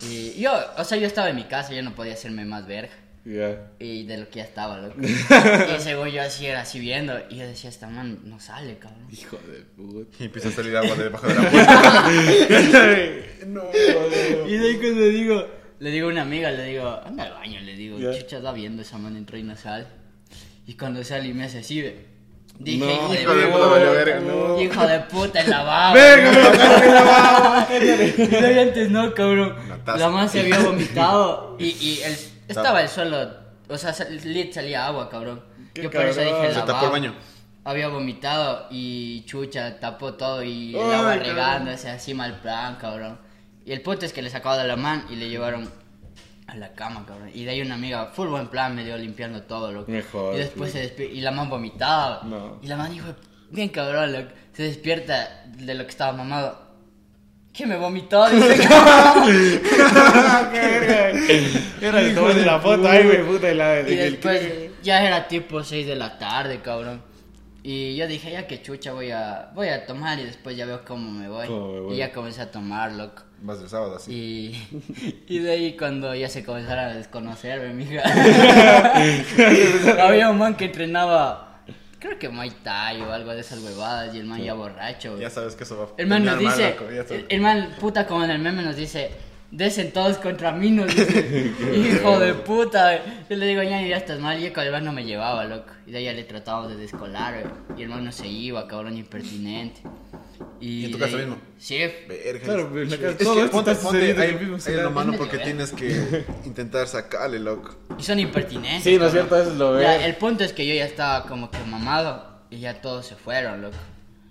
Y yo, o sea, yo estaba en mi casa, yo no podía hacerme más verga. Ya. Y de lo que ya estaba, loco. y según yo así era así viendo. Y yo decía, esta man no sale, cabrón. Hijo de puta. Y empieza a salir agua de debajo de la puerta. no, Y de ahí cuando digo, le digo a una amiga, le digo, anda al baño, le digo, Ya. chucha, está viendo esa man entró y no sale. Y cuando sale y me hace así, ve. Dije, No, hijo, de, puta, no. hijo de puta, el lavabo. Verga, me lo sacaste la baba. Y antes no, cabrón. La man se había vomitado y, y el, estaba el suelo, o sea, lit salía agua, cabrón. Yo por eso dije Se tapó lavabo. el baño. Había vomitado y chucha tapó todo y el Ay, agua cabrón. regándose así mal plan, cabrón. Y el punto es que le sacaba de la man y le llevaron a la cama, cabrón. Y de ahí una amiga, full buen plan, me dio limpiando todo, loco. Mejor, Y después sí. se despierta y la man vomitaba. No. Y la man dijo, bien cabrón, loco. Se despierta de lo que estaba mamado. ¿Qué me vomitó? Dice, Qué verga. Era el tomo de la foto, ay, güey, puta. Y, la, Y después ya era tipo 6 de la tarde, cabrón. Y yo dije, ya que chucha voy a, voy a tomar y después ya veo cómo me voy. Voy. Y ya comencé a tomar, loco. Vas del sábado así. Y, y de ahí cuando ya se comenzaron a desconocerme, mija. Había un man que entrenaba, creo que Muay Thai o algo de esas huevadas y el man ya borracho. Ya sabes que eso va a El man nos mal, dice, loco, el, el man puta como en el meme nos dice, desen todos contra mí, nos dice, hijo de puta. Yo le digo, ya, ya estás mal, y el man no me llevaba, loco. Y de ahí ya le tratábamos de descolar, y el man no se iba, cabrón, impertinente. Y, ¿Y en tu casa ahí- mismo? Sí. Verga. Claro, pero en la casa- Es que todo esto ponte, está ponte ahí, mismo ahí en la mano porque tienes que intentar sacarle, loco. Y son impertinentes. Sí, ¿no es cierto? Eso es lo Ya, ve. el punto es que yo ya estaba como que mamado y ya todos se fueron, loco.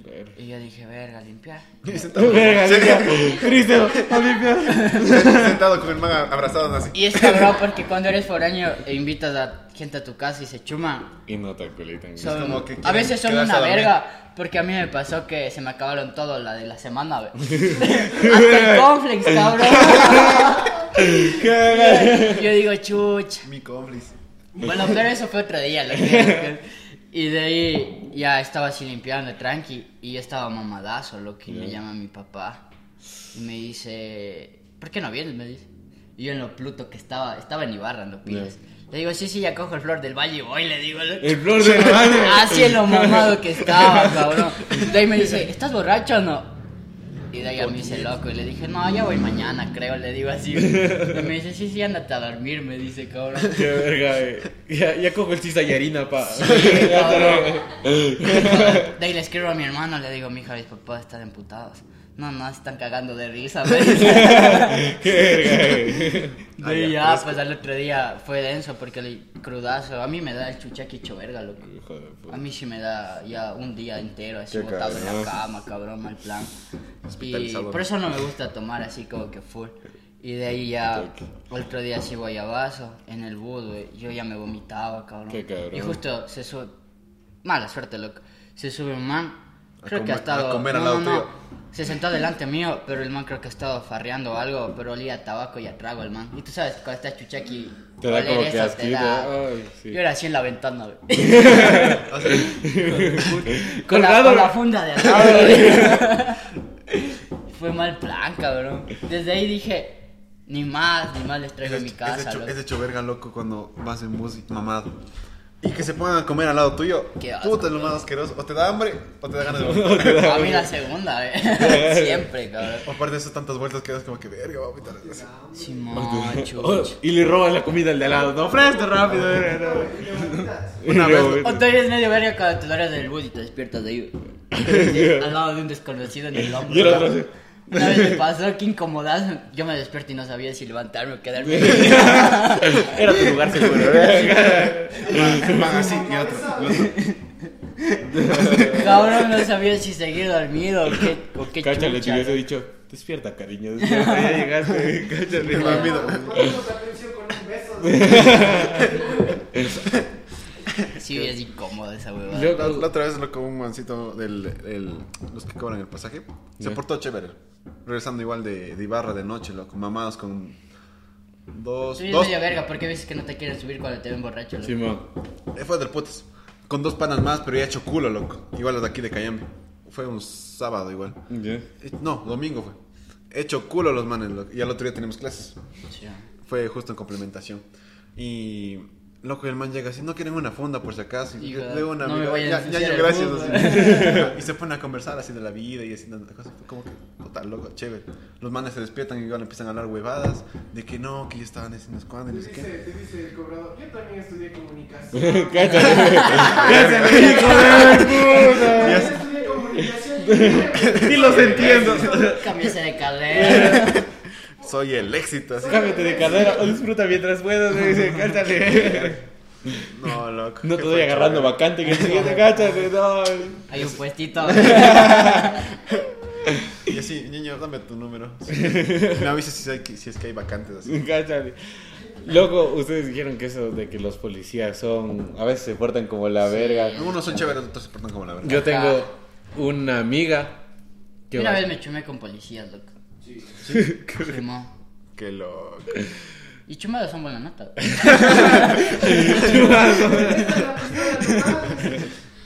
Verga. Y yo dije, verga, limpiar. Verga, Sí, limpia. Cristo, a limpiar. sentado con el man abrazado así. Y es cabrón porque cuando eres foráneo e invitas a gente a tu casa y se chuman, Y no te aculitan. son- como que a veces son una verga. Porque a mí me pasó que se me acabaron todo la de la semana, güey. Hasta el complex, cabrón. yo digo, chuch. Mi cómplice. Bueno, pero eso fue otro día. loco. Y de ahí ya estaba así limpiando, tranqui. Y yo estaba mamadazo, lo que me Ya. llama mi papá. Y me dice, ¿por qué no vienes? Me dice. Y yo en lo pluto que estaba, estaba en Ibarra, en lo pides. Le digo, sí, sí, ya cojo el flor del valle y voy, le digo. El flor de valle. Así en lo mamado que estaba, cabrón. De ahí me dice, ¿estás borracho o no? Y de ahí a mí se loco y le dije, no, ya voy mañana, creo, le digo así. Y me dice, sí, sí, ándate a dormir, me dice, cabrón. Qué verga, eh. Ya, ya cojo el cizallarina, pa. cabrón. De ahí le escribo a mi hermano, le digo, mija, mis papás están emputados. No, no, se están cagando de risa, me dice. Qué verga, eh. De ahí ya, pues al otro día fue denso porque el crudazo, a mí me da el chuchaqui hecho verga, loco. Puta. A mí sí me da ya un día entero así Qué botado en cabrón. la cama, cabrón, mal plan. Y por eso no me gusta tomar así como que full. Y de ahí ya, otro día sí voy a vaso, en el güey, yo ya me vomitaba, cabrón. Qué cabrón. Y justo se sube, mala suerte, loco, se sube un man, Creo que ha estado, a comer al no, lado no, se sentó delante mío, pero el man creo que ha estado farreando o algo, pero olía a tabaco y a trago el man. Y tú sabes, cuando estás chuchaqui, Te da como que asquito. da- sí. Yo era así en la ventana, güey. Con la, con la funda de al lado. Fue mal plan, cabrón. Desde ahí dije, ni más, ni más les traigo Es a mi casa, es, hecho, es hecho verga loco cuando vas en bus y mamado. Y que se pongan a comer al lado tuyo. Qué asco, Puta, es lo más asqueroso. O te da hambre o te da ganas de vomitar. A mí la segunda, güey. Siempre, cabrón. O aparte de esas tantas vueltas que das como que verga, va a vomitar. Simón, Oh, y le roban la comida al de al lado. No, ofrece rápido. eh. Una vez- O tú eres medio verga cuando te duermes del bus y te despiertas de ahí. Al lado de un desconocido en el Y el hombro. otro. Una vez me pasó que incomodado. Yo me despierto y no sabía si levantarme o quedarme. Era tu lugar seguro. Man así y otro. Cabrón, no sabía si seguir dormido o qué, o qué Cáchale, te hubiese dicho, despierta, cariño, despierta, ya llegaste, cáchale. Con beso. Sí, es incómodo esa huevada. Yo- La, la otra vez lo como un mancito del el- los que cobran el pasaje. Se portó chévere. Regresando igual de, de Ibarra de noche, loco. Mamados con dos. Sí, dos medio verga, porque veces que no te quieren subir cuando te ven borracho. loco? Simón. eh, fue del putas. Con dos panas más, pero ya hecho culo, loco. Igual los de aquí de Cayambe. Fue un sábado igual. Ya. Eh, No, domingo fue. Hecho culo los manes, loco. Y al otro día tenemos clases. Sí. Fue justo en complementación. Y loco, el man llega así, no quieren una funda por si acaso. Y Hijo, le digo una no amiga, ya, ya, gracias. así. y se pone a conversar así de la vida y así cosas. Como que, total, loco, chévere. Los manes se despiertan y igual empiezan a hablar huevadas de que no, que ya estaban haciendo cuándo y no Te sé qué. dice, te dice el cobrador, yo también estudié comunicación. De Yo estudié comunicación. Y los entiendo. Cámbiese de carrera. Soy el éxito, así. Cámbiate de carrera o disfruta mientras puedas, me dice, cáchale. No, loco. No te estoy agarrando vacante en el siguiente, cáchale, no. Hay un puestito. Y así, niño, dame tu número. Me avisas si, hay que- si es que hay vacantes así. Cáchale. Loco, ustedes dijeron que eso de que los policías son, a veces se portan como la verga. Unos son chéveres, otros se portan como la verdad. Yo tengo una amiga que Una va- vez me chumé con policías, loco. Simón. Qué loco. Y chumados son buena nota.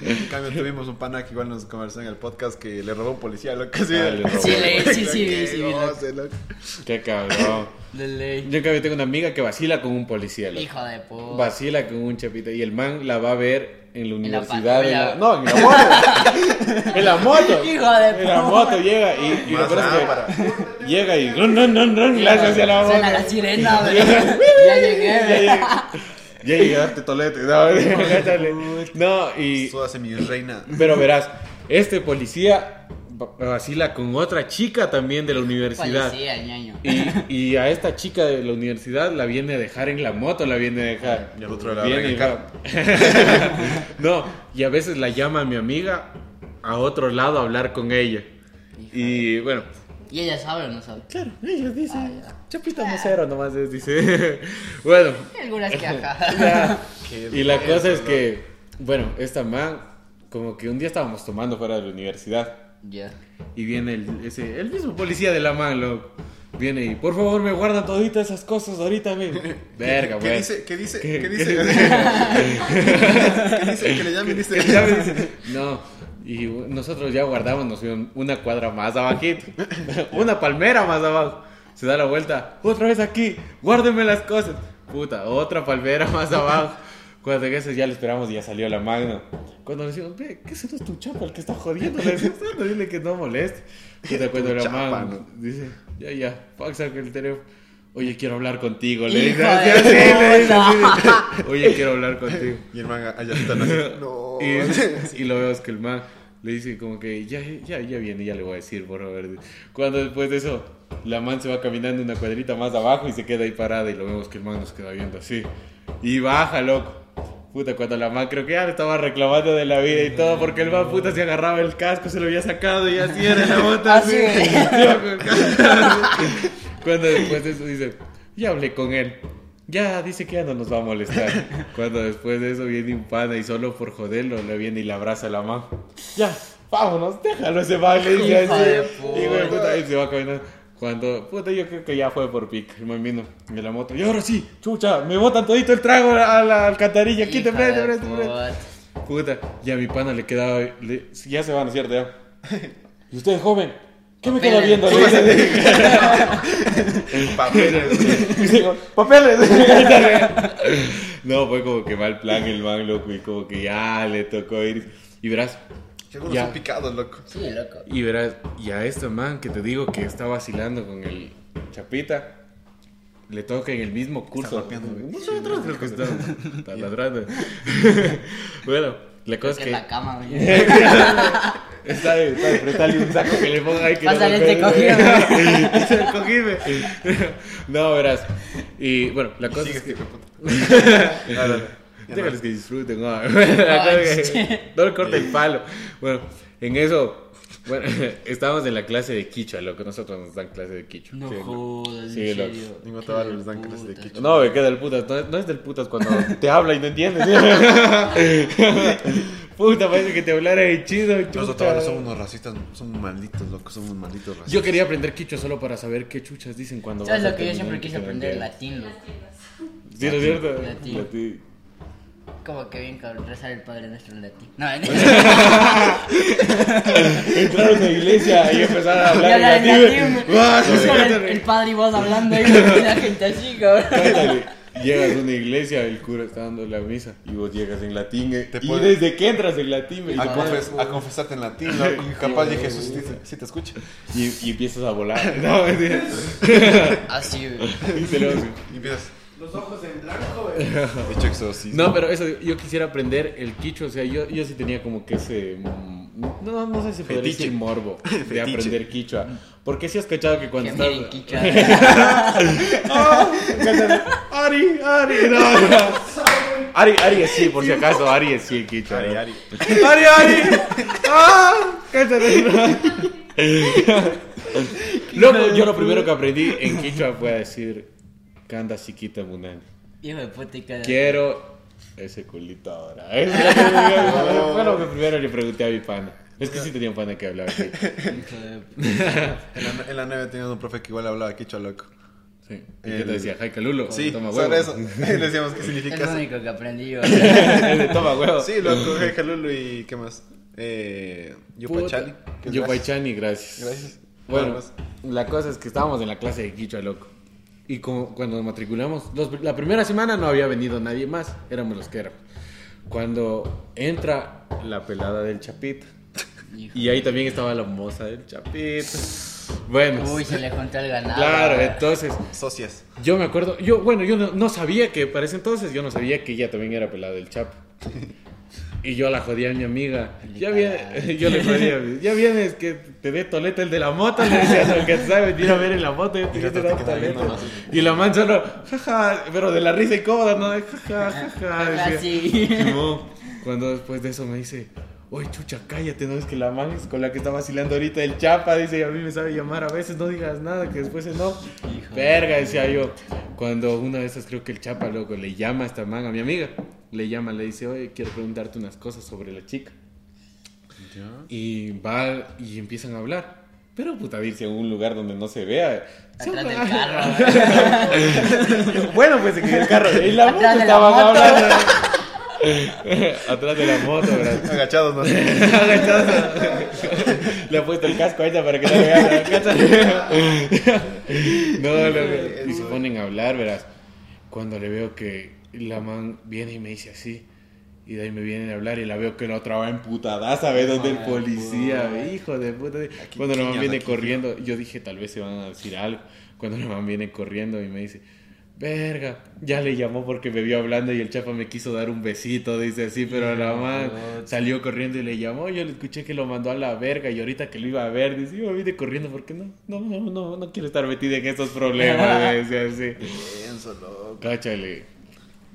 En cambio, tuvimos un pana que igual nos conversó en el podcast que le robó un policía, loco. Así, Ah, le robó. Sí, le- sí, sí, sí, goce, loco. Qué cabrón. De ley. Yo en cambio tengo una amiga que vacila con un policía. loco. Hijo de puta. Vacila con un chapito y el man la va a ver en la la universidad. en la- patrulla. No, en la moto. en la moto. Hijo de En la puta. moto llega y, y lo que llega y run, run, run, run, hace hacia la moto. La sirena. Ya llegué, Ya llegué. Ya llegué a darte tolete. No, no, y Súdase mi reina. Pero verás, este policía va- vacila con otra chica también de la universidad. Policía, ñaño. Y, y a esta chica de la universidad la viene a dejar en la moto, la viene a dejar. Y al otro la Viene va. No, y a veces la llama a mi amiga a otro lado a hablar con ella. Y bueno, ¿Y ella sabe o no sabe? claro, ella dice, Ah, chapita mocero nomás es, dice. bueno, algunas que. Qué y la cosa es loco. que, bueno, esta man, como que un día estábamos tomando fuera de la universidad. Ya. Y viene el, ese, el mismo policía de la mano, loco. Viene y, por favor, me guarda toditas esas cosas ahorita, ven. Verga, ¿Qué güey. dice? ¿Qué dice? ¿Qué- ¿Qué qué- dice? ¿Qué dice? Que le llame, dice. Ya me dice, No, y nosotros ya guardamos, nos fuimos una cuadra más abajito. Una palmera más abajo. Se da la vuelta, otra vez aquí, guárdenme las cosas. Puta, otra palmera más abajo. Cuando eso ya le esperamos y ya salió la magna. Cuando le decimos, ve, ¿qué es eso? Es tu chapa el que está jodiendo. Le decimos, "No, dile que no moleste. Puta, cuando la magna ¿no? dice, ya, ya, saca el teléfono. Oye, quiero hablar contigo. Le dice, de así, le dice. Oye, quiero hablar contigo. Y el man allá está. No. Y, y lo vemos que el man le dice como que ya, ya, ya viene, ya le voy a decir, por favor. Cuando después de eso, la man se va caminando una cuadrita más abajo y se queda ahí parada y lo vemos que el man nos queda viendo así. Y baja, loco. Puta, cuando la man creo que ya le estaba reclamando de la vida y todo, porque el man puta se agarraba el casco, se lo había sacado y así era la moto. Así. así. Cuando después de eso dice, ya hablé con él. Ya dice que ya no nos va a molestar. Cuando después de eso viene un pana y solo por joderlo le viene y le abraza la mano. Ya, vámonos, déjalo ese man. Hijo así. Y güey, puta. ahí se va caminando. Cuando, puta, yo creo que ya fue por pic. El man vino de la moto. Y ahora sí, chucha, me botan todito el trago a la alcantarilla. Aquí te prende, de prende, prende. puta. Y a mi pana le quedaba. le- ya se van, ¿no es cierto? Ya. Y usted, joven, ¿qué me queda viendo? Papeles. Digo, papeles. no, fue como que mal plan el man, loco. Y como que ya le tocó ir. Y verás, Que algunos Ya. son picados, loco. Sí, loco. y verás, y a este man que te digo que está vacilando con el Chapita. Le toca en el mismo curso. golpeando, güey. Nosotros creo que está, está ladrando. bueno, la cosa Que es es la que cama, güey. Está de, está de prestarle un saco que le ponga ahí que Pásale no este cogime. cogime. No, verás. Y bueno, la cosa Sigue es que. este no. Déjales que disfruten. No, que- no le corte el palo. Bueno, en eso. Bueno, estábamos en la clase de quichua, loco. Nosotros nos dan clase de quichua. No Sí, jodas, Sí, en serio. Otavalo del les dan clases de quichua. No, me queda del putas. No, es- no es del putas cuando te habla y no entiendes. Puta, parece que te hablara de chido. Los chucha. otavalos son unos racistas, son malditos, loco, son unos malditos racistas. Yo quería aprender quichua solo para saber qué chuchas dicen cuando ¿Sabes vas a lo que yo siempre quise aprender? loco. Sí, ¿no es cierto? Latín. Como que bien cabrón, rezar el Padre Nuestro en latín. No, Entrar a una iglesia y empezar a y hablar en en latín. el, el padre y vos hablando ahí, y la gente así, cabrón. Llegas a una iglesia, el cura está dando la misa y vos llegas en latín. eh, Te y puede- desde que entras en latín, me A, confes- a confesarte en latín, loco, y capaz de Jesús sí te, sí te escucha. y, y empiezas a volar. No. Así, güey. Y te lo- Y empiezas, Los ojos en blanco, güey. hecho exorcismo. No, pero eso, yo quisiera aprender el quicho, o sea, yo, yo sí tenía como que ese, no, no sé si podría Fetiche. decir morbo de Fetiche. aprender quichua, porque si has cachado que cuando estás... miren, quicha. ¡Ah! Ari, Ari, no, no. Ari, Ari es sí, por si acaso, Ari es sí el quichua. Ari, ¿no? Ari. Ari, Ari. ¡Ah! Cállate, no. Loco, yo lo primero que aprendí en quichua fue a decir, Kanda chiquita munani. Hijo de puta y cada. Quiero ese culito ahora. Es lo que- Fue lo que primero le pregunté a mi pana. Es que sí tenía un pana que hablaba así. Hijo de puta. En la, en la neve tenía un profe que igual hablaba quichua, loco. Sí. ¿Y qué El- te decía? Jaika Lulo. Sí, toma huevo. sobre eso. Le decíamos qué Es significa lo eso. único que aprendí yo. El de toma huevo. Sí, loco, hey, Jalulu y ¿qué más? Eh, es Yo gracias. Gracias. Bueno, la cosa es que estábamos en la clase de Quichua, loco. Y como cuando nos matriculamos, los- la primera semana no había venido nadie más, éramos los que éramos. Cuando entra la pelada del Chapito, Hijo. y ahí también estaba la moza del Chapito. Bueno, Uy, se le juntó el ganado. claro, entonces Socias. yo me acuerdo, yo, bueno, yo no, no sabía que, para ese entonces, yo no sabía que ella también era pelada del Chapo. Y yo la jodía a mi amiga. Ya viene, yo le jodía, ya vienes que te dé toleta el de la moto, le decía, "No, que te sabe venir a ver en la moto, yo te quiero te viendo, toleta. ¿no? Y la man solo, jaja, pero de la risa incómoda, ¿no? Jaja, jaja. decía. Así. Simón, Cuando después de eso me dice, oye, chucha, cállate, ¿no? Es que la man es con la que está vacilando ahorita el chapa, dice, y a mí me sabe llamar a veces, no digas nada, que después se no. Verga, decía yo. Cuando una de esas creo que el chapa, loco, le llama a esta man, a mi amiga, le llama, le dice, oye, quiero preguntarte unas cosas sobre la chica. Y va y empiezan a hablar. Pero puta, irse a un lugar donde no se vea. Atrás del carro. bueno, pues en el carro. En la moto Atrás de la estaban moto. hablando. Atrás de la moto, ¿verdad? Agachados, ¿no? Le ha puesto el casco a ella para que no le vea la cacha. No, loco. Y se ponen a hablar, verás. Cuando le veo que la man viene y me dice así. Y de ahí me vienen a hablar y la veo que la otra va emputada, ¿sabes? Donde el policía, hijo de puta. Cuando la man viene aquí. corriendo, yo dije tal vez se van a decir algo. Cuando la man viene corriendo y me dice, verga, ya le llamó porque me vio hablando y el chapa me quiso dar un besito, dice así, pero la man salió corriendo y le llamó. Yo le escuché que lo mandó a la verga y ahorita que lo iba a ver, dice, yo vine corriendo porque no, no, no, no, no quiero estar metida en estos problemas, decía así. Loco. Cáchale.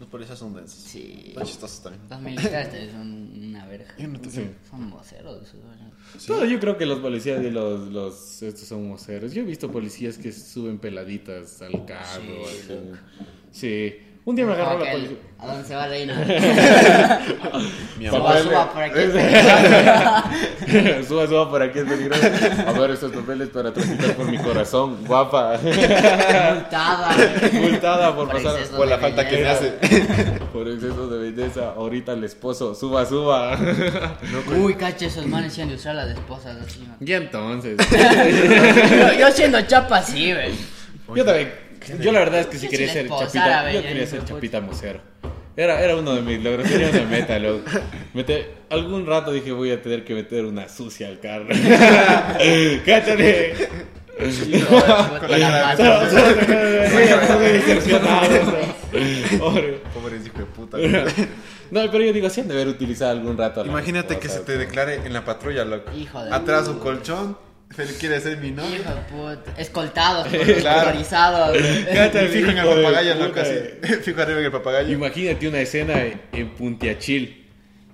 Los policías son densos. Sí. Son chistosos también. Los militares también son una verga. Yo no te Sí. Son voceros. güey. Todo, yo creo que los policías de los, los estos son moceros. Yo he visto policías que suben peladitas al carro. así. Sí. Un día me agarró Como la policía. ¿A dónde se va Reina? Mi Suba, amor. suba por aquí. suba, suba por aquí es peligroso. A ver estos papeles para transitar por mi corazón, guapa. Multada. Multada por Por pasar Por la falta que me hace. por exceso de belleza. Ahorita el esposo, suba, suba. Uy, cacho, esos manes decían de usar las esposas así. Y entonces, yo, yo siendo chapa, sí, güey. yo también. Yo la verdad es que sí Yo quería ser chapita. Yo quería ser chapita mocero. Era, era uno de mis logros, tenía una meta, loco. Mete- algún rato dije voy a tener que meter una sucia al carro. Pobre. Pobres hijo de puta. No, pero yo digo, sí han de haber utilizado algún rato. Imagínate que se te declare en la patrulla, loco. Hijo de Atrás un colchón. Felipe quiere ser mi novio. Hijo de puta. Escoltados, Claro. motorizados. Cállate, Y fijo en el hijo de papagayo, loco, así. Fijo arriba en el papagayo. Imagínate una escena en, en Puntiachil.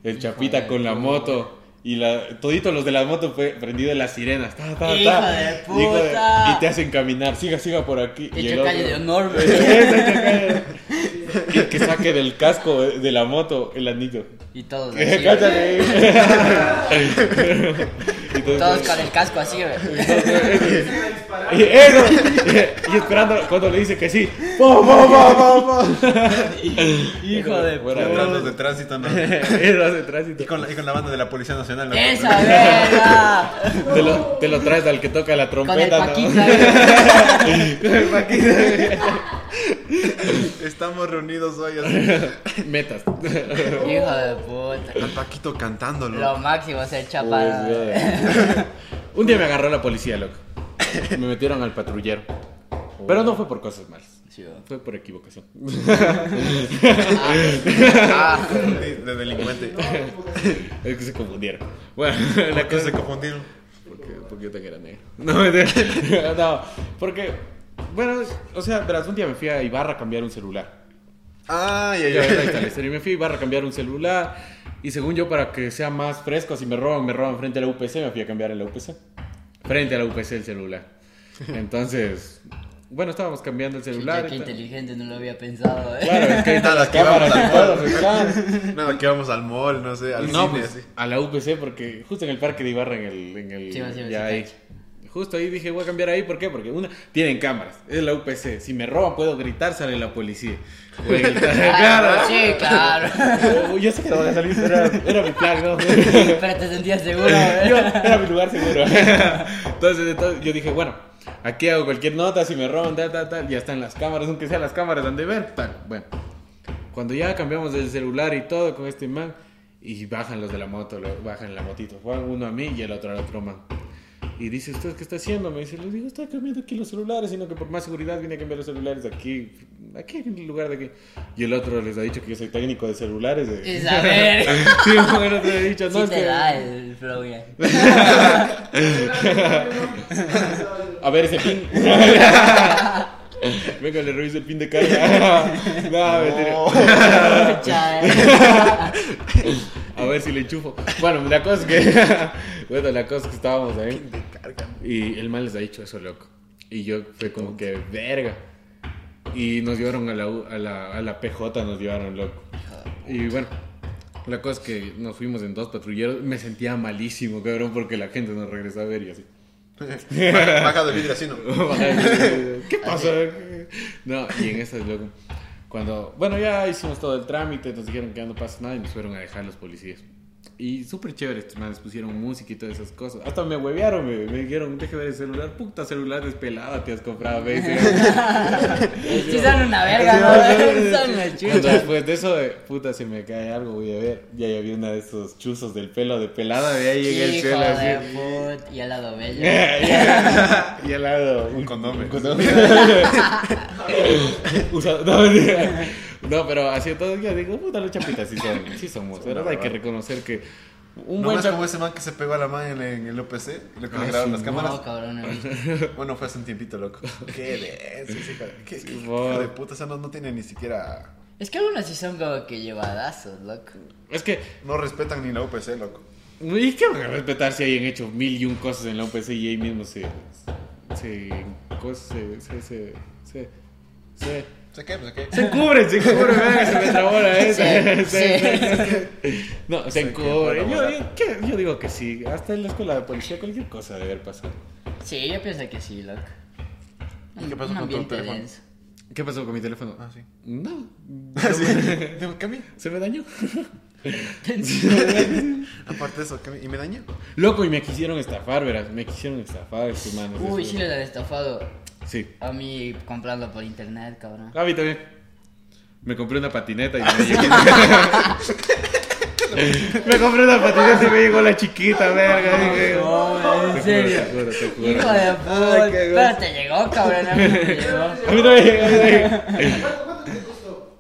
El chapita de con la puta. moto. Y la, toditos los de la moto fue prendido en las sirenas. Ta, ta, ta. Hijo de Hijo de- puta. y te hacen caminar. Siga, siga por aquí. Hecho y el calle otro- de honor, güey. Y que saque del casco de la moto el anillo. Y todos así, Cállate. Y todos- Todos con el casco así, güey. Y, eso, y esperando cuando le dice que sí. ¡Po, po, po, po, po! Hijo de Fuera Atrás de- los de tránsito, ¿no? Eso hace tránsito. Y con, la, y con la banda de la Policía Nacional, ¿no? ¡Esa verga! Te lo, te lo traes al que toca la Con el trompeta. ¿no? Paquita, güey. Con el Paquita. Estamos reunidos hoy así. Metas. Hijo de puta. Al Paquito cantándolo. Lo máximo se echa Uy, para. brother. Un día me agarró la policía, loco. Me metieron al patrullero. Pero no fue por cosas malas. Sí. Fue por equivocación. Ah, De, de delincuente. Es que se confundieron. Bueno, la ¿Por qué cosa se confundieron? Porque, porque yo también era negro. No, no, porque, bueno, o sea, verás, un día me fui a Ibarra a cambiar un celular. Ay, ay, Ya, la historia. Y me fui a Ibarra a cambiar un celular. Y según yo, para que sea más fresco, si me roban, me roban frente a la UPC, me fui a cambiar en la UPC. Frente a la UPC el celular. Entonces, bueno, estábamos cambiando el celular. Qué inteligente, no lo había pensado, eh. Claro, es que ahí están Nada, las que vamos al mall. Nada, que vamos al mall, no sé, al No, cine, pues, así. a la UPC porque justo en el parque de Ibarra en el, en el Sí, sí, sí, ya sí, ahí. Justo ahí dije, voy a cambiar ahí, ¿por qué? Porque una, tienen cámaras, es la UPC. Si me roban puedo gritar, sale la policía. Voy a gritar, Claro, sí, claro. Yo sé que no voy a salir, era, era mi plan, ¿no? Pero te sentías seguro, Yo- güey. era mi lugar seguro. Entonces, entonces, yo dije, bueno, aquí hago cualquier nota, si me roban, tal, tal, tal, ya están las cámaras, aunque sean las cámaras donde ver, tal. Bueno, cuando ya cambiamos del celular y todo con este man, y bajan los de la moto, lo- bajan la motito, Juan uno a mí y el otro al otro man. Y dice, ¿usted qué está haciendo? Me dice, les digo, está cambiando aquí los celulares, sino que por más seguridad viene a cambiar los celulares aquí, aquí en el lugar de aquí. Y el otro les ha dicho que yo soy técnico de celulares. de- Esa verga. sí, bueno, te he dicho, no, Sí es te que- da el flow, ya. A ver ese pin. Venga, le reviso el pin de carga. no, mentira. A ver si le enchufo. Bueno, la cosa es que. bueno, la cosa es que estábamos ahí. Y el mal les ha dicho eso, loco. Y yo fue como que, verga. Y nos llevaron a la, a la, a la PJ, nos llevaron, loco. Y bueno, la cosa es que nos fuimos en dos patrulleros. Me sentía malísimo, cabrón, porque la gente nos regresó a ver y así. Baja, de vidrio así, ¿no? ¿Qué pasó? No, y en esas, loco. Cuando, bueno, ya hicimos todo el trámite, nos dijeron que ya no pasa nada y nos fueron a dejar los policías. Y súper chévere, estos manes pusieron música y todas esas cosas. Hasta me huevearon, me, me dijeron, deje ver el celular. Puta celular despelada te has comprado, me dicen. Sí son una verga, ¿no? Son una después de eso, de, puta, se me cae algo, voy a ver. Ya había una de esos chuzos del pelo de pelada de ahí en el suelo. así. put. Y al lado bello. y al lado Un condón. Usado- no. No, pero así todo yo digo, puta los chapitas sí son, sí somos, ¿verdad? Hay que reconocer que un ¿No buen ves como ese man que se pegó a la mano en, en el OPC? Y lo que Ah, le grabaron sí, las No, cámaras. cabrón, no. Bueno, fue hace un tiempito, loco. Qué denso, ese qué Sí, hijo de puta. O sea, no, no tiene ni siquiera... Es que algunos sí son como que llevadazos, loco. Es que, No respetan ni la OPC, loco. ¿y qué van a respetar si hayan hecho mil y un cosas en la OPC y ahí mismo se... se... se... se... se, se ¿Se qué? ¿Se qué? se cubren, se cubren, se me trabó la esa. Sí, Se- No, se que cubren. Yo, puedo yo, ¿qué? yo digo que sí, hasta en la escuela de policía cualquier cosa debe haber pasado. Sí, yo pienso que sí, loco. ¿Y qué pasó Un con tu teléfono? denso. ¿Qué pasó con mi teléfono? Ah, sí. No, sí. Digo, Cami. se me dañó. Aparte de eso. ¿Y me dañó? Loco, y me quisieron estafar, verás. Me quisieron estafar, man. Uy, sí les han estafado. Sí. A mí comprando por internet, cabrón. A mí también. Me compré una patineta y me llegó. me compré una patineta y me llegó la chiquita, verga. dije, No, en Te serio. juro, te juro, te juro. Hijo de puta. qué Pero te llegó, cabrón. A mí me llegó. A mí también llegó, a mí también. ¿Cuánto, cuánto te costó?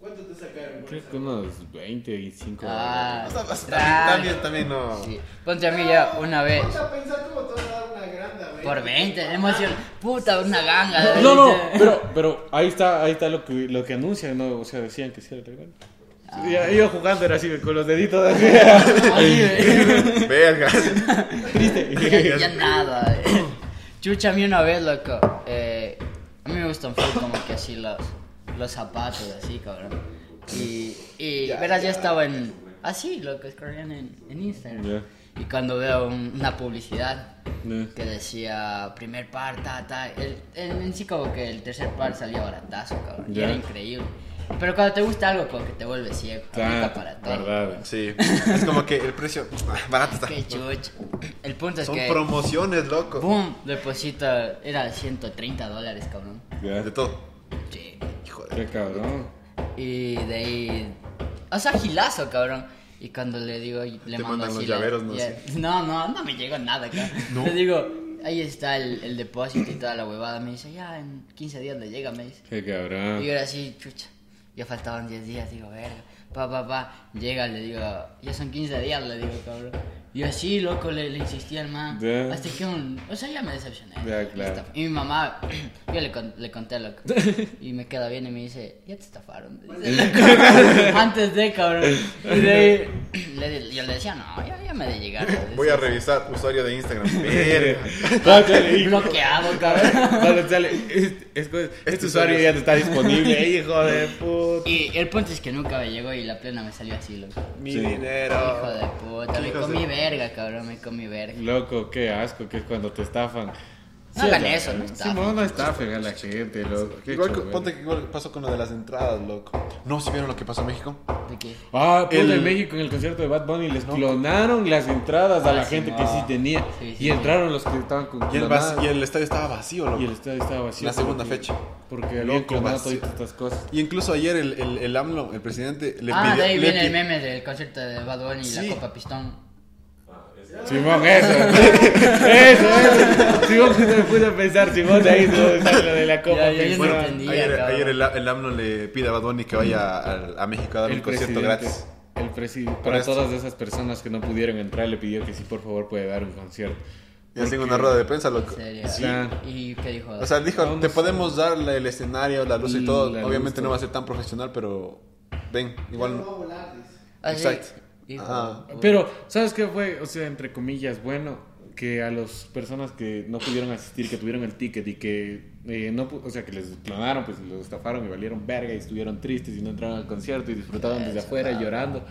¿Cuánto te sacaron? Creo que unos 20 y 5 Ah, O sea, tranqui. también, también, también no. Sí. Ponte a mí ya una vez. Ponte a pensar cómo te van a dar una granda, güey. Por 20, emoción. Puta, una ganga. No, no, pero, pero ahí está, ahí está lo que, lo que anuncian, ¿no? O sea, decían que sí era legal. Ah. Iba jugando, era así, con los deditos así. Verga. Triste. ya, ya nada. eh. Chucha, a mí una vez, loco. eh, a mí me gustan full como que así los, los zapatos, así, cabrón. Y, y verás, ya estaba en. Así, lo que escribían en, en Instagram. Ya. Y cuando veo un- una publicidad Ya. que decía primer par, ta, ta. El, en, en sí, como que el tercer par salía baratazo, cabrón. Y Ya. era increíble. Pero cuando te gusta algo, como que te vuelve ciego. Ah, para todo. verdad. Sí, es como que el precio ah, barato está. Qué chucha. El punto es Son que. promociones, loco. Boom, deposita, era 130 dólares, cabrón. Ya. De todo. Sí. Hijo de. Qué cabrón. Y de ahí. O sea, gilazo, cabrón. Y cuando le digo, le Te mando mandan los la- llaveros, ¿no? ya- no, no, no me llegó nada, cabrón. Le digo, ahí está el, el depósito y toda la huevada. Me dice, ya en 15 días le llega, me dice. Qué Y cabrón. yo era así, chucha. Ya faltaban 10 días, digo, verga. Pa, pa, pa. Llega, le digo, ya son 15 días, le digo, cabrón. Y así, loco, le, le insistía al man. Ya. Hasta que un. O sea, ya me decepcioné. Ya, claro. Y mi mamá, yo le, con- le conté, loco. Y me queda bien y me dice, ya te estafaron. Dice, Antes de, cabrón. Y de ahí, le- yo le decía, no, ya, ya me de llegar. Voy a revisar usuario de Instagram. Bloqueado, cabrón. cuando sale, es- es- este usuario ya no está disponible, hijo de puta. Y el punto es que nunca me llegó y la plena me salió así, loco. Mi Sí. dinero. Hijo de puta, me comí verga, cabrón, me comí verga. Loco, qué asco que es cuando te estafan. No hagan eso, no estafen. Simón, no estafen a la gente, loco. Qué Igual ponte que igual pasó con lo de las entradas, loco. No, si vieron lo que pasó en México. ¿De qué? Ah, pues El- en México en el concierto de Bad Bunny les clonaron las entradas a Ah, la sí, gente no. que sí tenía. Sí, sí, y sí. entraron los que estaban con Y el, y el estadio estaba vacío, loco. Y el estadio estaba vacío. La segunda porque- fecha. Porque habían Loco, clonado todas estas cosas. Y incluso ayer el, el, el AMLO, el presidente, le ah, pidió. de ahí le viene el meme del concierto de Bad Bunny y Sí. la Copa Pistón. Simón, eso. eso, eso. Simón, justo me puse a pensar, Simón, de ahí sale lo de la copa. Ya, ya. Bueno, ayer, ayer el, el AMLO le pide a Bad Bunny que vaya a, a México a dar un concierto gratis. El presidente, para esto. todas esas personas que no pudieron entrar, le pidió que sí, por favor, puede dar un concierto. Y hacen una rueda de prensa, loco. ¿En serio? Sí. ¿Y qué dijo? O sea, dijo, te a- podemos dar el escenario, la luz y Mm, todo. Obviamente luz, no va a ser tan profesional, pero ven, igual. No va a volar, dice. Ah, exacto. Pero, ¿sabes qué fue? O sea, entre comillas, bueno, que a las personas que no pudieron asistir, que tuvieron el ticket y que eh, no, o sea, que les clonaron, pues los estafaron y valieron verga y estuvieron tristes y no entraron al concierto y disfrutaban desde Eso, afuera claro. llorando.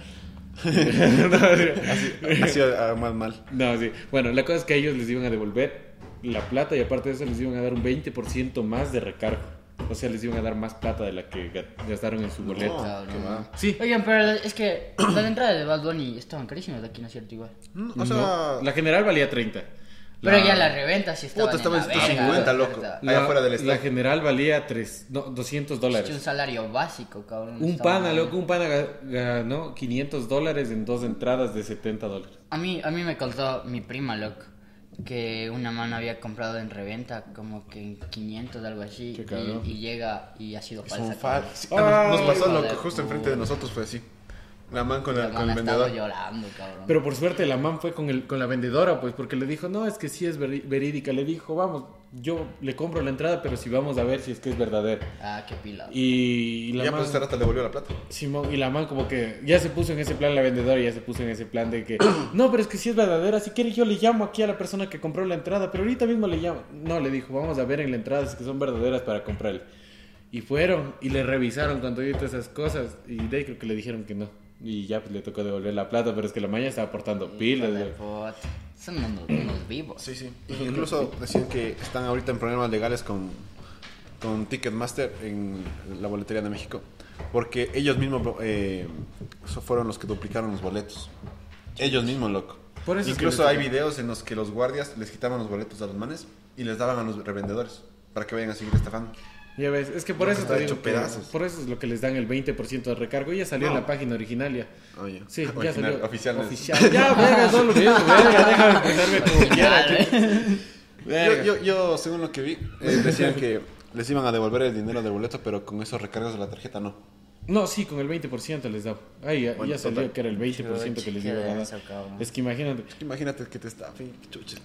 Así ah, mal, mal. No, sí. Bueno, la cosa es que a ellos les iban a devolver la plata y aparte de eso les iban a dar un 20% más de recargo. O sea, les iban a dar más plata de la que ga- gastaron en su boleto. Sí. Oigan, pero es que las entradas de Bad Bunny estaban carísimas de aquí, ¿no es cierto? Igual. Mm, O sea, No, la general valía 30. Pero La- ya la reventa sí estaba Puta, estaba en la verga, 150, loco. ¿verdad? Ahí afuera del La estadio. general valía tres, no, 200 Es un dólares. salario básico, cabrón. Un pana, loco, un pana ga- ganó 500 dólares en dos entradas de 70 dólares. A mí, a mí me contó mi prima, loco, que una mano había comprado en reventa como que en 500 algo así y, y llega y ha sido falsa. fal- cabrón. sí, ah, nos, nos pasó, loco, de justo enfrente de nosotros fue así. La man con, La el- con man el estaba vendedor. llorando, cabrón. Pero por suerte la man fue con, el, con la vendedora, pues, porque le dijo, no, es que sí es verídica. Le dijo, vamos, yo le compro la entrada, pero si vamos a ver si es que es verdadera. Ah, qué pila. Y, y Y la ya man... pues este rato le devolvió la plata. Simón, y la man como que ya se puso en ese plan, la vendedora ya se puso en ese plan de que, no, pero es que si es verdadera, si quiere yo le llamo aquí a la persona que compró la entrada, pero ahorita mismo le llamo. No, le dijo, vamos a ver en la entrada si es que son verdaderas para comprarle. Y fueron y le revisaron cuando vio todas esas cosas y de ahí creo que le dijeron que no. Y ya pues le tocó devolver la plata, pero es que la maña estaba aportando pilas. De. Son unos, unos vivos. Sí, sí. Incluso decían que están ahorita en problemas legales con, con Ticketmaster en la boletería de México. Porque ellos mismos eh, fueron los que duplicaron los boletos. Ellos mismos, loco. Por eso es que Incluso hay videos en los que los guardias les quitaban los boletos a los manes y les daban a los revendedores para que vayan a seguir estafando. Ya ves, es que por No, eso está te digo que- por eso es lo que les dan el 20% de recargo. Ya salió en la página original ya. Oh. Sí, ya salió. oficial. Oficial. Ya, verga, solo mismo, verga, déjame expresarme como quiera. Yo, yo, yo, según lo que vi, eh, decían que les iban a devolver el dinero del boleto, pero con esos recargos de la tarjeta no. No, sí, con el 20% les daba. Ay, ya, Bueno, ya salió total. que era el 20% que les iba a dar. Es que imagínate. Imagínate que te estafen.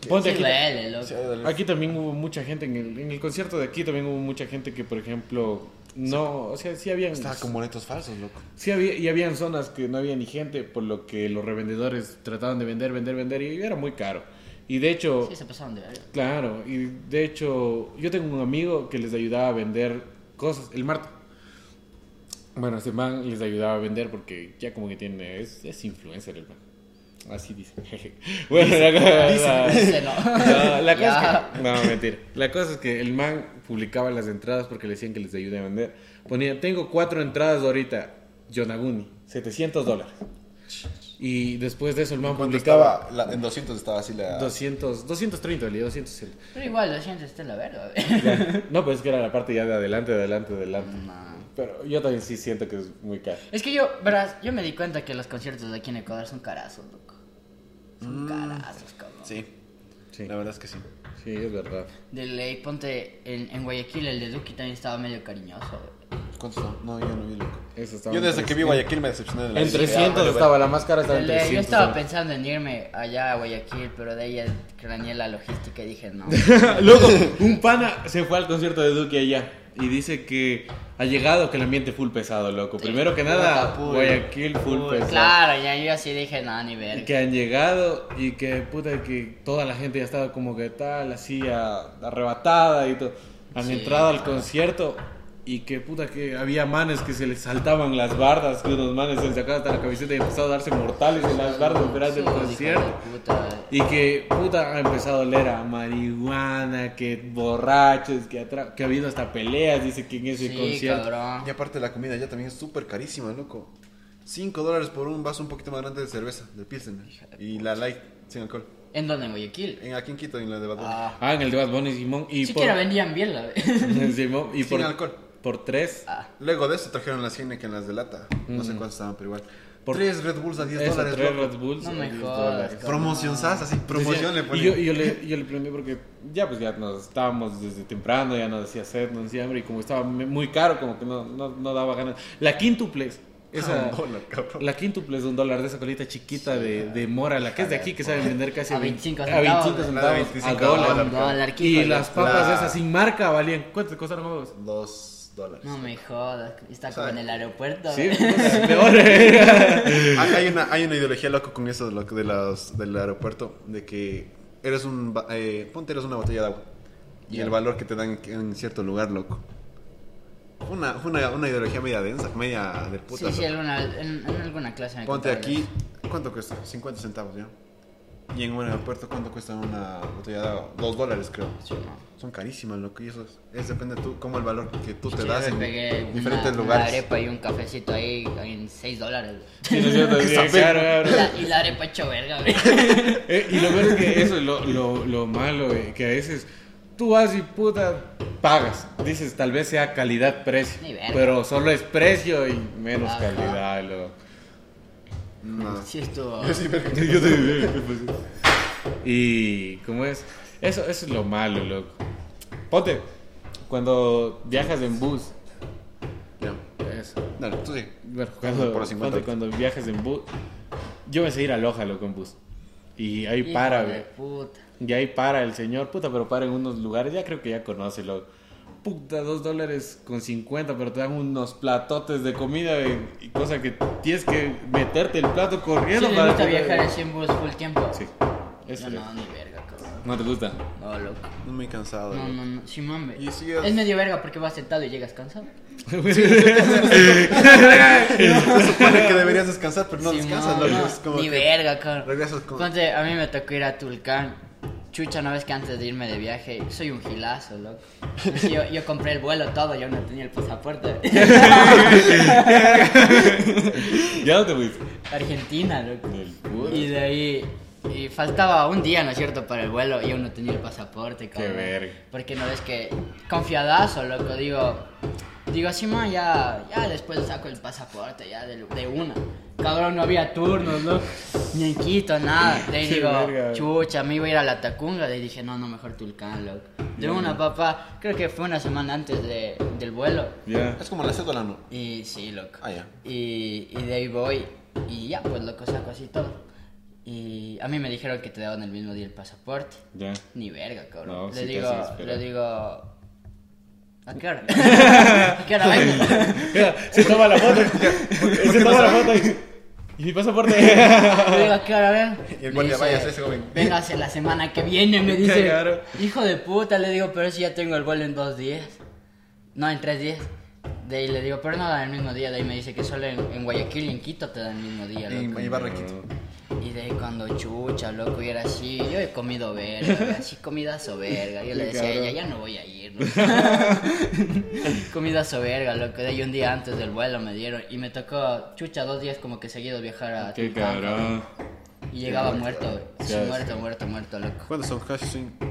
Ponte Sí aquí. loco. Aquí también hubo mucha gente, en el, en el concierto de aquí también hubo mucha gente que, por ejemplo, no, o sea, sí habían, Estaba con boletos falsos, loco. sí había, y habían zonas que no había ni gente, por lo que los revendedores trataban de vender, vender, vender, y era muy caro. Y de hecho, Sí, se pasaron de verga. claro, y de hecho, yo tengo un amigo que les ayudaba a vender cosas, el Marta. Bueno, ese man les ayudaba a vender porque ya como que tiene, es, es influencer el man. Así dice. bueno, la, la- Dice, no. no, la cosa Ya. es que, no, mentira. La cosa es que el man publicaba las entradas porque le decían que les ayude a vender. Ponía, tengo cuatro entradas ahorita, Yonaguni, 700 dólares. Y después de eso el man Cuando publicaba estaba, la- en 200 estaba así la... 200, 230, le 200. el- Pero igual, lo siento, está en la verga. No, pues es que era la parte ya de adelante, adelante, adelante. No. Pero yo también sí siento que es muy caro. Es que yo, verás, yo me di cuenta que los conciertos de aquí en Ecuador son carazos, loco. Son carazos, cabrón. Sí, Sí, la verdad es que sí. sí, es verdad. De ley, ponte en, en Guayaquil, el de Duki también estaba medio cariñoso. ¿Cuánto está? No, yo no vi, loco. Eso estaba Yo desde que vi 300. Guayaquil me decepcioné de la En isla. 300 vale, estaba, la más cara estaba De en ley, 300. yo estaba pensando en irme allá a Guayaquil, pero de ahí craneé la logística y dije, no. Luego, un pana se fue al concierto de Duque allá y dice que ha llegado que el ambiente full pesado, loco. Primero que nada, Puta. Guayaquil full Full, pesado. Claro, ya yo así dije, no, ni Y ver. que han llegado y que puta que toda la gente ya estaba como que tal, así a- arrebatada y todo. Han Sí, entrado al claro. concierto y que puta que había manes que se les saltaban las bardas, que unos manes se les sacaban hasta la camiseta y empezaron a darse mortales en las bardas durante el concierto. puta. Y que puta ha empezado a oler a marihuana, que borrachos, que, atra- que ha habido hasta peleas, dice que en ese Sí, concierto. cabrón. Y aparte la comida ya también es súper carísima, loco. 5 dólares por un vaso un poquito más grande de cerveza, de Pilsen. Y la light, sin alcohol. ¿En dónde? En Guayaquil. En, aquí en Quito, en la de Bad Bunny. Ah, Ah, en el de Bad Bunny, Simón. Y siquiera por, vendían bien la Simón, y Sin por, alcohol. Por tres. Ah, Luego de eso trajeron las Heineken, las de lata. No sé Mm. cuántas estaban, pero igual. Por- Tres Red Bulls a 10 Eso, dólares, tres loco. Red Bulls. No me 10 jodas. Promoción SAS, así, promoción le ponen. y yo, y yo le, yo le prendí porque ya pues ya nos estábamos desde temprano, ya nos decía sed, nos decía hambre y como estaba muy caro como que no, no, no daba ganas. La quintuples, esa, Un dólar, cabrón. la quintuples de un dólar de esa colita chiquita de, de mora, la que es de aquí que saben vender casi A a 25 a 25 centavos. centavos, 25 a dólar. dólar. un dólar, ¿qué Y las papas La- esas sin marca valían, ¿cuánto te costaron a vos? Dos dólares. No me jodas, está como sea, en el aeropuerto. Sí, puta, peor. Hay, una, hay una ideología loco con eso de, lo, de los, del aeropuerto, de que eres un... ba- Eh, ponte eres una botella de agua. Y el valor que te dan en, cierto lugar, loco. Una, una, una ideología media densa, media de puta. Sí, sí, alguna, en, en alguna clase me Ponte aquí. ¿cuánto cuesta? 50 centavos, ¿ya? Y en un aeropuerto, ¿cuánto cuesta una botella de agua? Dos dólares, creo. Sí, no. Son carísimas, loco. Y eso es, es depende tú, como el valor que tú te das en diferentes una, lugares. Una arepa y un cafecito ahí en 6 dólares. Sí, no es cierto, la, y la arepa hecho verga, güey. Eh, y lo peor es que eso es lo, lo, lo malo, eh, que a veces tú vas y puta pagas. Dices, tal vez sea calidad-precio, pero solo es precio y menos Ajá. calidad. Lo... No. Sí estuvo. Yo sí. Yo y, ¿cómo es? Eso, eso es lo malo, loco. Ponte, cuando viajas en bus, Ya. eso. Dale, tú sí. Bueno, cuando, Por los 50 ponte, cuando viajas en bus, yo me sé ir a Loja, loco, en bus. Y ahí Hijo para, güey. puta. Y ahí para el señor, puta, pero para en unos lugares, ya creo que ya conoce lo. Puta, dos dólares con 50, pero te dan unos platotes de comida y, y cosa que tienes que meterte el plato Sí, corriendo le gusta que- viajar así en bus full tiempo. Sí, eso es. no, ni verga, cabrón. ¿No te gusta? No, loco. No me he cansado. No, loco. no, no. Sí, mame. Y sí es- Es medio verga porque vas sentado y llegas cansado. Se supone que deberías descansar, pero no Sí, descansas, no, no, Ni que verga, cabrón. Regresas con... Ponte, a mí me tocó ir a Tulcán. Chucha, una vez que antes de irme de viaje, soy un gilazo, loco. Yo, yo compré el vuelo todo, yo no tenía el pasaporte. ¿Ya te fuiste? Argentina, loco. Y de ahí, y faltaba un día, ¿no es cierto?, para el vuelo y yo no tenía el pasaporte, cabrón. verga. Porque no ves que, confiadazo, loco, digo, digo, así, man, ya, ya después saco el pasaporte, ya de, de una. Cabrón, no había turnos, ¿no? Ni en Quito, nada. De ahí Qué digo, verga. chucha, me iba a ir a la Tacunga. De ahí dije, no, no, mejor Tulcán, loco. De una, papá, creo que fue una semana antes de, del vuelo. Ya. Es como la cédula, ¿no? Y sí, loco. Ah, ya. Y, y de ahí voy. Y ya, pues loco, saco así todo. Y a mí me dijeron que te daban el mismo día el pasaporte. Ya. Ni verga, cabrón. No, le, sí digo, le digo. ¿A qué hora? ¿A qué hora vengo? Se toma la foto. se toma la foto y, y mi pasaporte. Le digo, ¿a qué hora ven? Y el guardia, vaya, ese joven. Véngase la semana que viene, me dice. Claro. Hijo de puta, le digo, pero si ya tengo el vuelo en dos días. No, en tres días. De ahí le digo, pero no dan el mismo día. De ahí me dice que solo en, en Guayaquil y en Quito te dan el mismo día, En loco. Ibarra, Quito. Y de ahí cuando chucha, loco, y era así, yo he comido verga, así comidazo verga. Yo le decía a ella, ya no voy a ir. ¿no? comidazo verga, loco. De ahí un día antes del vuelo me dieron y me tocó, chucha, dos días como que seguidos viajar a Qué cabrón. Y llegaba muerto. Sí, muerto, muerto, muerto, loco. ¿Cuántos son? Casi cinco.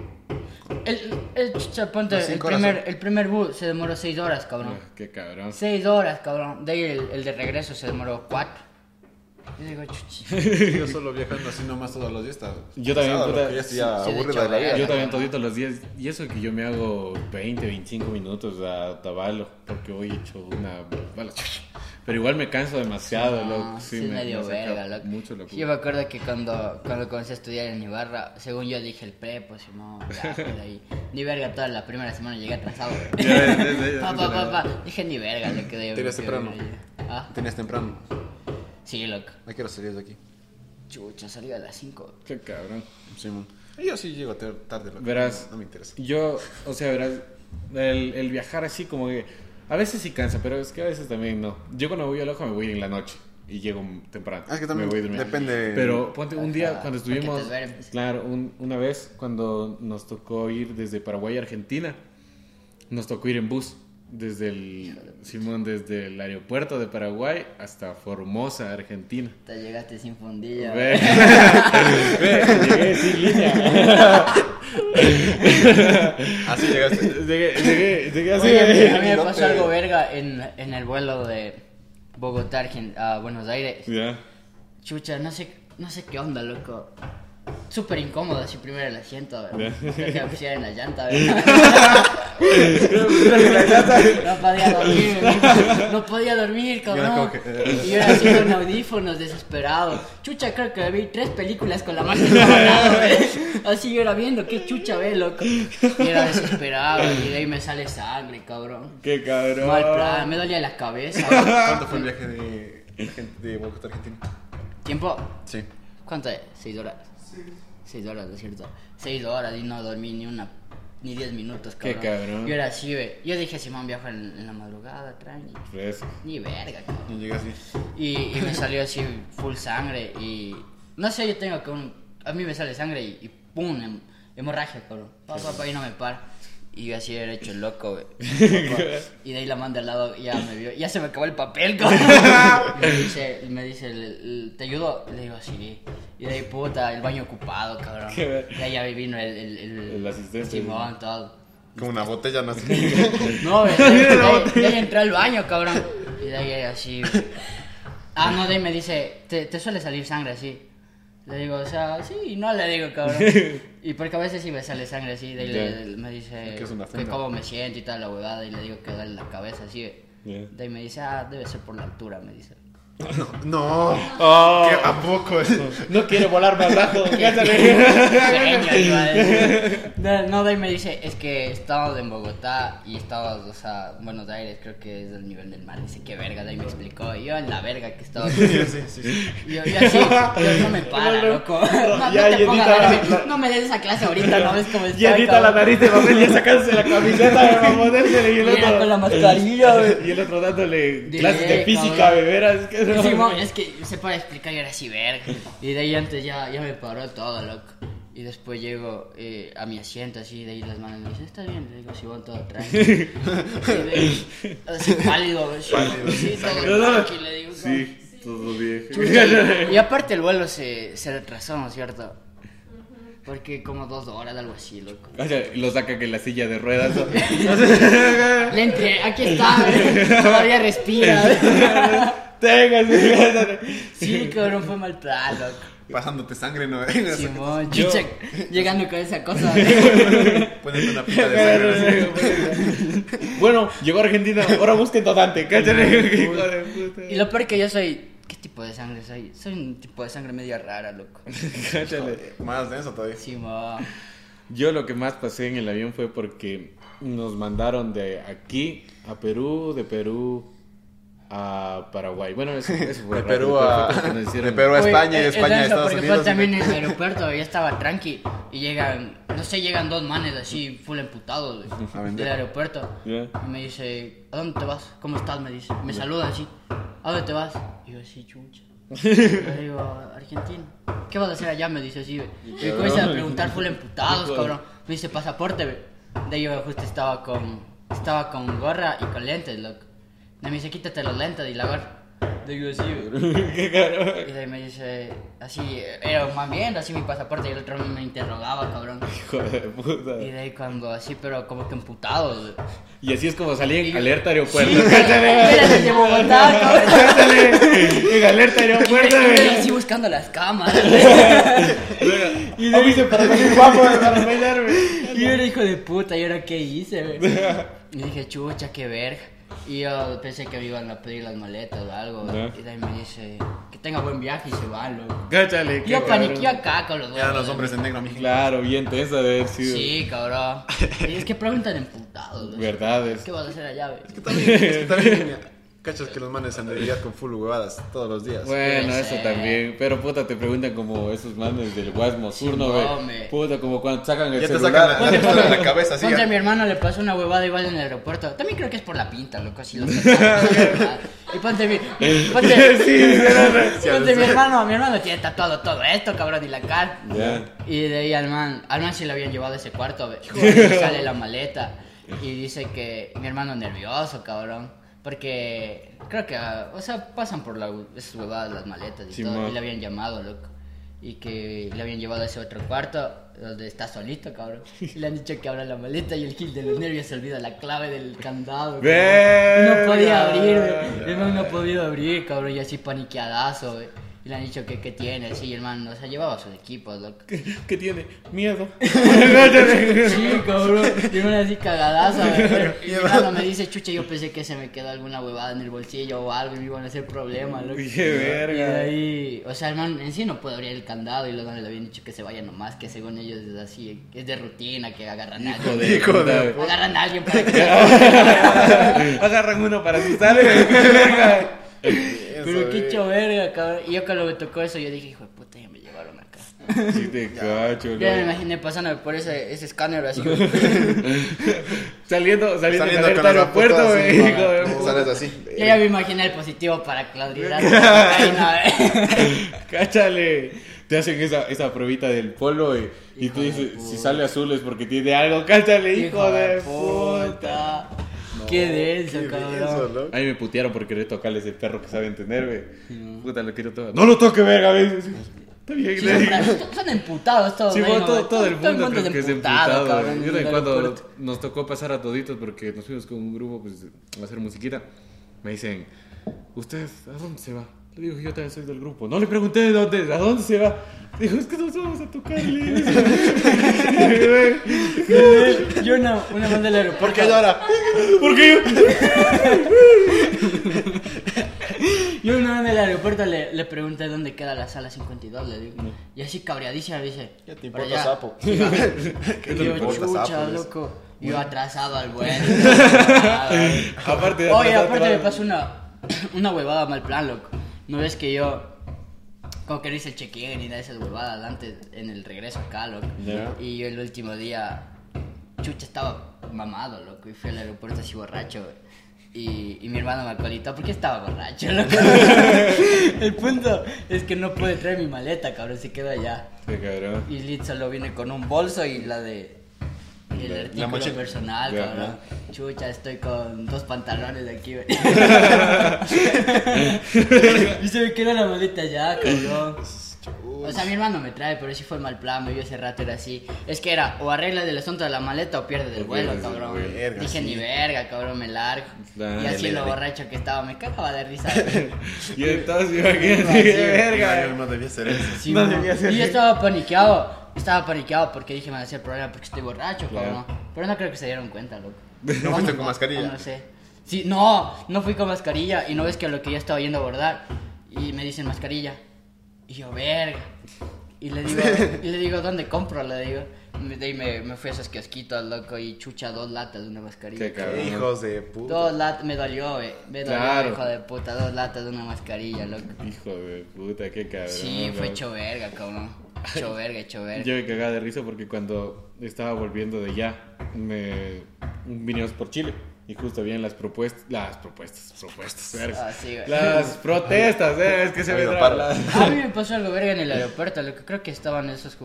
El, el chucha, ponte, el primer, el primer bus se demoró seis horas, cabrón. Ah, Qué cabrón. Seis horas, cabrón. De ahí el, el de regreso se demoró cuatro. Yo digo, chuchi. Yo solo viajando así nomás todos los días. Está Yo también, puta. Ya Sí, de aburrida de la vida. Yo también todito los días. Y eso que yo me hago 20, 25 minutos a Tabalo. Porque hoy he hecho una. bala. Pero igual me canso demasiado, No, loco. Sí, sí, me, medio me verga, loco. Mucho loco. Yo me acuerdo que cuando, cuando comencé a estudiar en Ibarra, según yo dije el pre, pues no, ya, pues, ahí. Ni verga, toda la primera semana llegué atrasado. Ya, ya, ya, ya, pa, pa, pa, pa. Dije ni verga, le quedé. Te ibas quedé temprano. Ah, Tenías temprano. sí, loco. ¿A qué hora salías de aquí? Chucha, salí a las 5. Qué cabrón. Simón. Yo sí llego tar- tarde, loco. Verás. No me interesa. Yo, o sea, verás, el, el viajar así como que a veces sí cansa, pero es que a veces también no. Yo cuando voy a Loja me voy en la noche y llego temprano. Ah, es que también me voy durmiendo. depende- Pero ponte un día cuando estuvimos, claro, un- una vez cuando nos tocó ir desde Paraguay a Argentina, nos tocó ir en bus desde el Simón desde el aeropuerto de Paraguay hasta Formosa, Argentina. Te llegaste sin fundilla. Ve, Ve, llegué sin línea. Así llegaste. Llegué, llegué, llegué así. Oye, a mí me pasó algo verga en, en el vuelo de Bogotá Argen- a Buenos Aires. Ya. Chucha, no sé, no sé qué onda, loco. Súper incómodo así primero el asiento, Ya. que me pusiera en la llanta, ¿verdad? No podía dormir, no, no podía dormir, cabrón. eh. Y yo era así con audífonos, desesperado. Chucha, creo que vi tres películas con la lado, ¿ve? Así yo era viendo, qué chucha ve, loco. Y era desesperado, y de ahí me sale sangre, cabrón. Qué cabrón. Mal plan, me dolía la cabeza. ¿Cuánto fue el viaje de, de Bogotá a Argentina? ¿Tiempo? Sí. ¿Cuánto es? ¿Seis horas? Seis horas, ¿no es cierto? Seis horas y no dormí ni una, ni diez minutos, Qué cabrón. cabrón. Yo era así, ve. Yo dije, Simón, viajo en, en la madrugada, tranqui. Fresco. Ni verga, cabrón. Y llegué así. Y, y me salió así full sangre y... No sé, yo tengo que un... A mí me sale sangre y, y pum, hem- hemorragia, cabrón. Pa, pa, pa, y no me para. Y yo así era hecho el loco, güey. Y de ahí la manda al lado y ya me vio. Ya se me acabó el papel, cabrón. Y me dice, me dice ¿te ayudo? Le digo, sí. Y de ahí, puta, el baño ocupado, cabrón. Y ahí ya vino el... El, el, El asistente. Simón, todo. Como una botella, no sé. No, güey, ahí- de ahí entré al baño, cabrón. Y de ahí así. Ah, no, de ahí me dice, ¿te, te suele salir sangre así? Le digo, o sea, sí, no le digo, cabrón. Y porque a veces sí me sale sangre así, de ahí le- Ya. me dice Que cómo me siento y tal, la huevada, y le digo que duele la cabeza así. Ya. De ahí me dice, ah, debe ser por la altura, me dice. No. Oh, ¿Qué, ¿A poco? no quiere volar más bajo. No, no, de ahí me dice, es que estamos en Bogotá y estamos, o sea, en Buenos Aires, creo que es del nivel del mar. Dice, qué verga, de ahí me explicó. Y yo en la verga que estaba. sí, sí, sí. Y yo, yo así, yo, no me para, loco. No, no Ya, te pongas la- verme. No me des esa clase ahorita, no ves cómo estoy. Llenita la cabrón. nariz de papel, ya sacándose la camiseta para ponérsela y el otro. con la mascarilla, güey. Y el otro dándole clases de física, beberas. Es que no. Sí, mo, es que se para explicar y era así, verga. Y de ahí antes ya, ya me paró todo, loco. Y después llego eh, a mi asiento así, de ahí las manos me dicen, está bien, le digo, si van todo tranquilo. Así pálido, güey. Sí, todo No, no. le digo. Sí, todo bien. Chucha, Y aparte el vuelo se, se retrasó, ¿no es cierto? Porque como dos horas, algo así, loco. O sea, lo sacan en la silla de ruedas. ¿no? Le entré, aquí está, güey. todavía respira. Tengas, Sí, cabrón, fue mal plan, loco. Pasándote sangre, ¿no? Simón, Yo- chucha, llegando con esa cosa. Poniendo una pita de sangre. Bueno, llegó a Argentina, ahora busquen donante. Y lo peor es que yo soy. ¿Qué tipo de sangre soy? Soy un tipo de sangre media rara, loco. Cállate. Más denso todavía. Simón. Yo lo que más pasé en el avión fue porque nos mandaron de aquí a Perú, de Perú a Paraguay. Bueno, eso, eso fue De Perú pero a, de Perú a Oye, España y de es- es España a Estados porque Unidos. también en el aeropuerto, ya estaba tranqui. Y llegan, no sé, llegan dos manes así, full emputados del aeropuerto. Y me dice, ¿a dónde te vas? ¿Cómo estás? Me dice. Me saluda así, ¿a dónde te vas? Y yo así, chucha. Le digo, Argentina. ¿Qué vas a hacer allá? Me dice así, güey. Y me comienza a preguntar full emputados, cabrón. Me dice, pasaporte, güey. De ahí yo justo estaba con, estaba con gorra y con lentes, loco. Y me dice, quítate los lentes y la. Le digo así. Y de ahí me dice, así, era más bien, así mi pasaporte y el otro me interrogaba, cabrón. Hijo de puta. Y de ahí cuando así, pero como que emputado. Y así es como salí en alerta aeropuerto. Sí, Bogotá, cabrón. en alerta aeropuerto. Y así buscando las cámaras. Y de dice para salir guapo para bailarme. Y yo era hijo de puta, ¿y ahora qué hice, güey? Y dije, chucha, qué verga. Y yo pensé que me iban a pedir las maletas o algo. Ya. Y de ahí me dice, que tenga buen viaje y se va, loco. Cáchale. qué Yo paniqué acá con los Ya huevos, los hombres en negro, mijo. Claro, bien tensa de haber sido. Sí, cabrón. Y es que preguntan emputados, güey. Verdades. ¿Qué vas a hacer allá, güey? También, es que también, cachas que los manes han de lidiar con full huevadas todos los días. Bueno, Puede eso también. Pero puta, te preguntan como esos manes del Guasmo Sur, ¿no, Sí, güey? Puta, como cuando sacan el Ya celular. la, ya te sacan la cabeza así. Ponte a mi hermano le pasó una huevada igual en el aeropuerto. También creo que es por la pinta, loco, así lo. Y ponte mi. Ponte, ponte mi hermano, mi hermano tiene tatuado todo esto, cabrón, y la cara. Ya. Y de ahí al man, al man sí le habían llevado a ese cuarto, ve. Y sale la maleta. Y dice que mi hermano nervioso, cabrón. Porque creo que, ah, o sea, pasan por la, esas huevadas las maletas y Sí, todo. Y le habían llamado, loco. Y que le habían llevado a ese otro cuarto donde está solito, cabrón. Y le han dicho que abra la maleta y el gil de los nervios se olvida la clave del candado. cabrón. No podía abrir, no ha podido abrir, cabrón, y así paniqueadazo, güey. Y le han dicho que qué tiene, sí, el man, o sea, llevaba sus equipos, loco. ¿Qué, qué tiene? Miedo. Sí, cabrón. Y una así cagadaza. Y hermano me dice, chucha, yo pensé que se me quedó alguna huevada en el bolsillo o algo y me iban a hacer problemas, loco. Qué Y de verga. ahí, o sea, el man en sí no puede abrir el candado y los manes le habían dicho que se vaya nomás, que según ellos es así, que es de rutina, que agarran a alguien. de Hijo de. Agarran a alguien para que... Agarran uno para asustar. Pero qué hecho verga, cabrón. Y yo cuando me tocó eso, yo dije, hijo de puta, ya me llevaron acá. Sí te cacho, Ya me imaginé pasando por ese, ese escáner así. Saliendo, saliendo, Saliendo las aeropuerto, güey. Sales así. Yo ya me imaginé el positivo para Claudia. ¿eh? Cáchale. Te hacen esa, esa pruebita del polo y, y tú dices, si sale azul es porque tiene algo. Cáchale, hijo, de puta. Qué denso, Qué cabrón. denso, ¿no? A mí me putearon por querer tocarles el perro que saben tener, güey. Puta, lo quiero todo. No lo toque, verga, güey. Está bien, Sí, son, son emputados todos. Sí, bueno, ¿no? todo, todo el mundo creo es que es emputado, cabrón, Yo el cuando nos tocó pasar a toditos porque nos fuimos con un grupo pues, a hacer musiquita, me dicen, ¿usted a dónde se va? Le digo, yo también soy del grupo. No le pregunté de dónde, ¿a dónde se va? Dijo, es que nos vamos a tocar. Yo una, una vez del aeropuerto. ¿Por qué llora? Porque yo... Yo una vez en el aeropuerto le, le pregunté dónde queda la sala 52, le digo. Y así cabreadísima dice. Ya te "Para importa, allá". sapo. Y yo, ¿Qué te importa, chucha, sapo? loco. Y yo atrasado al vuelo. Aparte de Oye, aparte me pasó una, una huevada mal plan, loco. No ves que yo. Como que no hice el check-in ni nada de esas huevadas antes en el regreso acá, loco. Y yo el último día, chucha, estaba mamado, loco. Y fui al aeropuerto así borracho. Y, y mi hermano me acolitó porque estaba borracho, loco. el punto es que no pude traer mi maleta, cabrón, se quedó allá. Qué cabrón. Y Lid solo viene con un bolso y la de. El La- la artículo mochila. personal, Ya, cabrón. Chucha, estoy con dos pantalones de aquí, y se me queda la maleta ya, cabrón. O sea, mi hermano me trae, pero sí fue mal plan, yo ese rato era así. Es que era, o arregla del asunto de la maleta o pierde del O vuelo, pierdes el cabrón. vuelo. Verga, Dije, sí. ni verga, cabrón, me largo. Claro. y así lo borracho que estaba, me cagaba de risa. Y entonces, imagínate, qué verga. Yo no debía ser eso. Sí, No debía ser y yo estaba paniqueado. Estaba paniqueado porque dije, me va a hacer problema porque estoy borracho, Claro. cabrón. Pero no creo que se dieron cuenta, loco. ¿No fuiste con mascarilla? No sé. Sí, no, no fui con mascarilla y no ves que lo que yo estaba yendo a abordar y me dicen mascarilla. Y yo, verga. Y le digo, y le digo, ¿dónde compro? Le digo. Me- De ahí me, me fui a esos kiosquitos, loco, y chucha dos latas de una mascarilla. Qué cabrón. Hijos de puta. Dos latas, me dolió, eh. Me dolió, Claro. hijo de puta, dos latas de una mascarilla, loco. Hijo de puta, qué cabrón. Sí, fue hecho verga, cabrón. Hecho verga, hecho verga. Yo me cagaba de risa porque cuando estaba volviendo de allá, me vinimos por Chile. Y justo habían las propuestas, las propuestas, propuestas, verga. Ah, sí, güey. Las protestas, ¿eh? es que se me la- A mí me pasó algo verga en el aeropuerto, lo que creo que estaban esos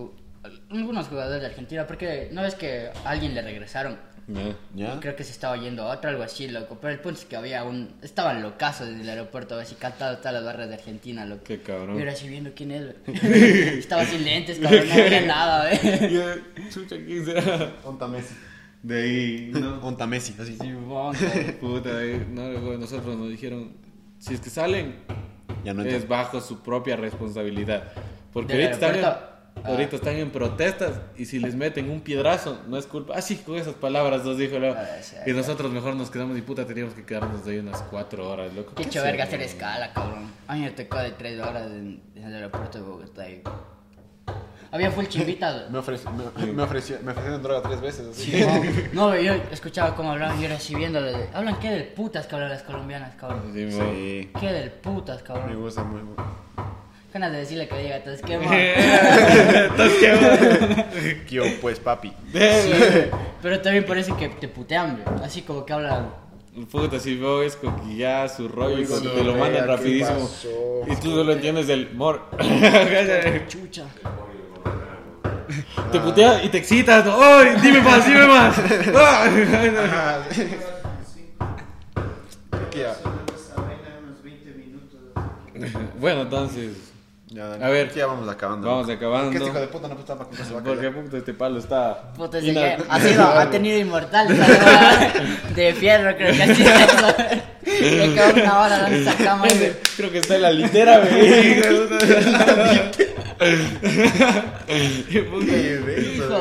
algunos jugadores de Argentina, porque no ves que a alguien le regresaron. Ya. ¿Ya? Y creo que se estaba yendo a otro, algo así, loco. Pero el punto es que había un. Estaban locazos desde el aeropuerto, así cantado todas las barras de Argentina, loco. Qué cabrón. Y ahora sí viendo quién es. Estaba sin lentes, cabrón, no veía nada, yo, chucha, ¿quién será? Onta Messi. De ahí, no. Onta Messi, así. Sí. Puta, ahí, no, luego nosotros nos dijeron, si es que salen, Ya no es bajo su propia responsabilidad. Porque ¿Del ahorita están. Ahorita están en protestas y si les meten un piedrazo, no es culpa. Así con esas palabras nos dijo luego. Ah, sí, Y nosotros mejor nos quedamos y puta, teníamos que quedarnos ahí unas cuatro horas, loco. Qué ¿Qué hecho verga hacer escala, cabrón. A mí me tocó de tres horas en, en el aeropuerto de Bogotá. y- Había full chimbita. Me, ofreci- me, me, ofreció, me ofrecieron droga tres veces. Así. Sí, no, no, yo escuchaba cómo hablaban y yo era así viéndole. de- Hablan qué del putas que hablan las colombianas, cabrón. Sí. Sí. Qué del putas, Me cabrón. gusta muy. Ganas de decirle que diga, te esquema. Entonces, ¿qué onda? ¿Qué yo, pues, papi? Sí, pero también parece que te putean, güey. Así como que hablan. Puta, si veo es coquilla, su rollo, y cuando sí, te lo mandan vea, ¿qué rapidísimo. Y tú solo entiendes el mor. Chucha. te putea y te excitas. ¡Ay, dime más, dime más! ¿Qué ya? Esa vaina unos 20 minutos. bueno, entonces, Ya, A ver. ya vamos acabando. vamos acabando. ¿Qué este hijo de puta no puta para que se va a Porque puta, este palo está. Puta, ese ina- que ha, sido, ha tenido inmortal de fierro, creo que así es eso. Le quedó una hora dando esa güey. Creo que está en la litera, güey. Hijo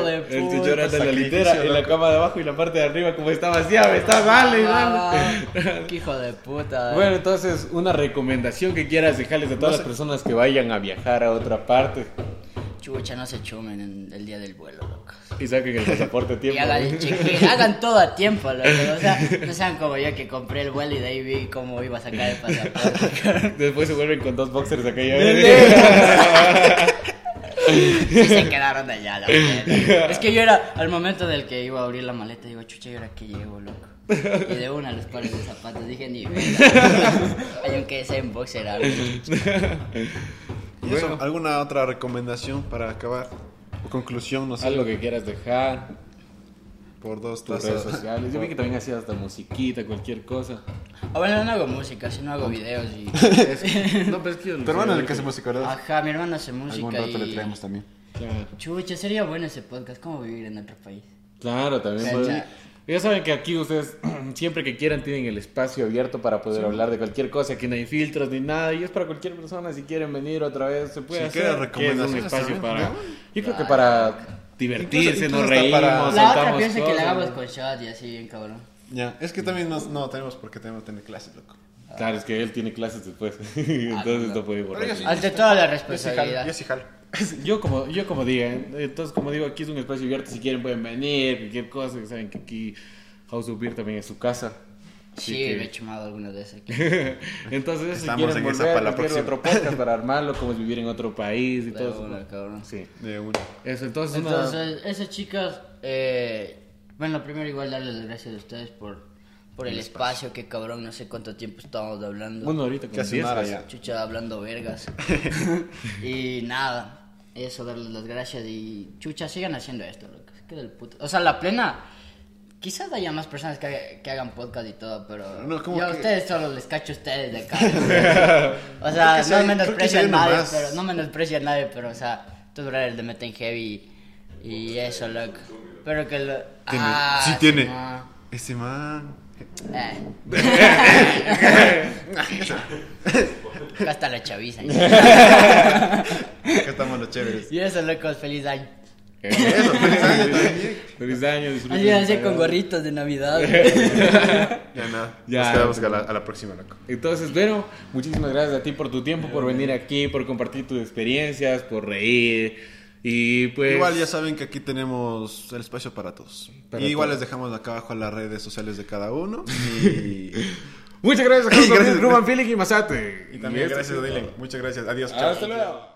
de El puta. chichón anda en la sacrificio, litera, en la cama de abajo y la parte de arriba, como está vacía, me está dale, dale. Ah, Qué hijo de puta. Bueno, entonces, una recomendación que quieras dejarles a todas las personas que vayan a viajar a otra parte Chucha, no se chumen en el día del vuelo, loco. Y saquen el pasaporte a Y tiempo. hagan el cheque, hagan todo a tiempo, loco. O sea, no sean como yo que compré el vuelo y de ahí vi cómo iba a sacar el pasaporte. Después se vuelven con dos boxers acá ya. Sí se quedaron de allá, la verdad. Es que yo era, al momento del que iba a abrir la maleta, digo, chucha, ¿y ahora qué llevo, loco? Y de una los pares de zapatos dije, ni verga. Hay un que sea en boxer algo. ¿Y? Bueno. ¿Alguna otra recomendación para acabar? O conclusión, no sé. Algo que quieras dejar, Por dos tus redes sociales. Yo vi que también hacías hasta musiquita, cualquier cosa. Ah, bueno, no hago música, sino hago videos y... No, pero es que yo no Tu hermano es el que hace música, ¿verdad? Ajá, mi hermano hace Algún música rato le y... traemos también. Claro. Chucha, sería bueno ese podcast, ¿cómo vivir en otro país? Claro, también. Cacha. pueden- Ya saben que aquí ustedes, siempre que quieran, tienen el espacio abierto para poder hablar de cualquier cosa. Aquí no hay filtros ni nada. Y es para cualquier persona. Si quieren venir otra vez, se puede Si hacer. quieren que es un recomendaciones espacio también, para. ¿no? Yo creo que para divertirse, Incluso- nos incluso hasta reímos. para- La otra piensa que la hagamos con shot y así, bien cabrón. Ya, es que también nos- no tenemos por qué tenemos que tener clases, loco. Claro, es que él tiene clases después. Entonces no. no puede borrar. Sí- Ante toda la Yo sí jalo, responsabilidad. yo sí jalo. Yo como, yo como diga, ¿eh? entonces como digo, aquí es un espacio abierto, si quieren pueden venir, cualquier cosa, que saben que aquí House of Beer también es su casa. Así Sí, que- me he chumado algunas de esas aquí. Entonces, si Estamos quieren en esa volver para la otro podcast para armarlo, cómo es vivir en otro país y De todo eso. una, cabrón. Sí. De una. Eso, entonces, una- Entonces, esas chicas, eh, bueno, primero igual darles las gracias a ustedes por, por el espacio, que cabrón, no sé cuánto tiempo estábamos hablando. Bueno, ahorita Casi 10, nada ya. Chucha hablando vergas. y nada, eso, darles las gracias y chucha, sigan haciendo esto, loco. Es que del puto. O sea, la plena, Quizás haya más personas que, que hagan podcast y todo, pero No, como yo a que- ustedes solo les cacho a ustedes de acá. o sea, no menosprecio a nadie, nomás. pero no menosprecio a nadie, pero o sea, estos brothers le meten heavy y eso, loco. Pero que lo... Tiene- Ah, sí tiene. man. Ese man. Eh. Acá está la chaviza. Acá estamos los chéveres. Y eso, locos, feliz año. Eso, feliz año también. Feliz año, disfruten. El con gorritos de Navidad. Ya nada. Ya. Nos quedamos a la, a la próxima, loco. Entonces, bueno, muchísimas gracias a ti por tu tiempo, por venir aquí, por compartir tus experiencias, por reír. Y pues. Igual ya saben que aquí tenemos el espacio para todos. Para y igual todos. les dejamos acá abajo las redes sociales de cada uno. Y, Muchas gracias a. Ruben Felix y Masate. y también esto gracias, todo. Dylan. Muchas gracias. Adiós. chao. Hasta luego.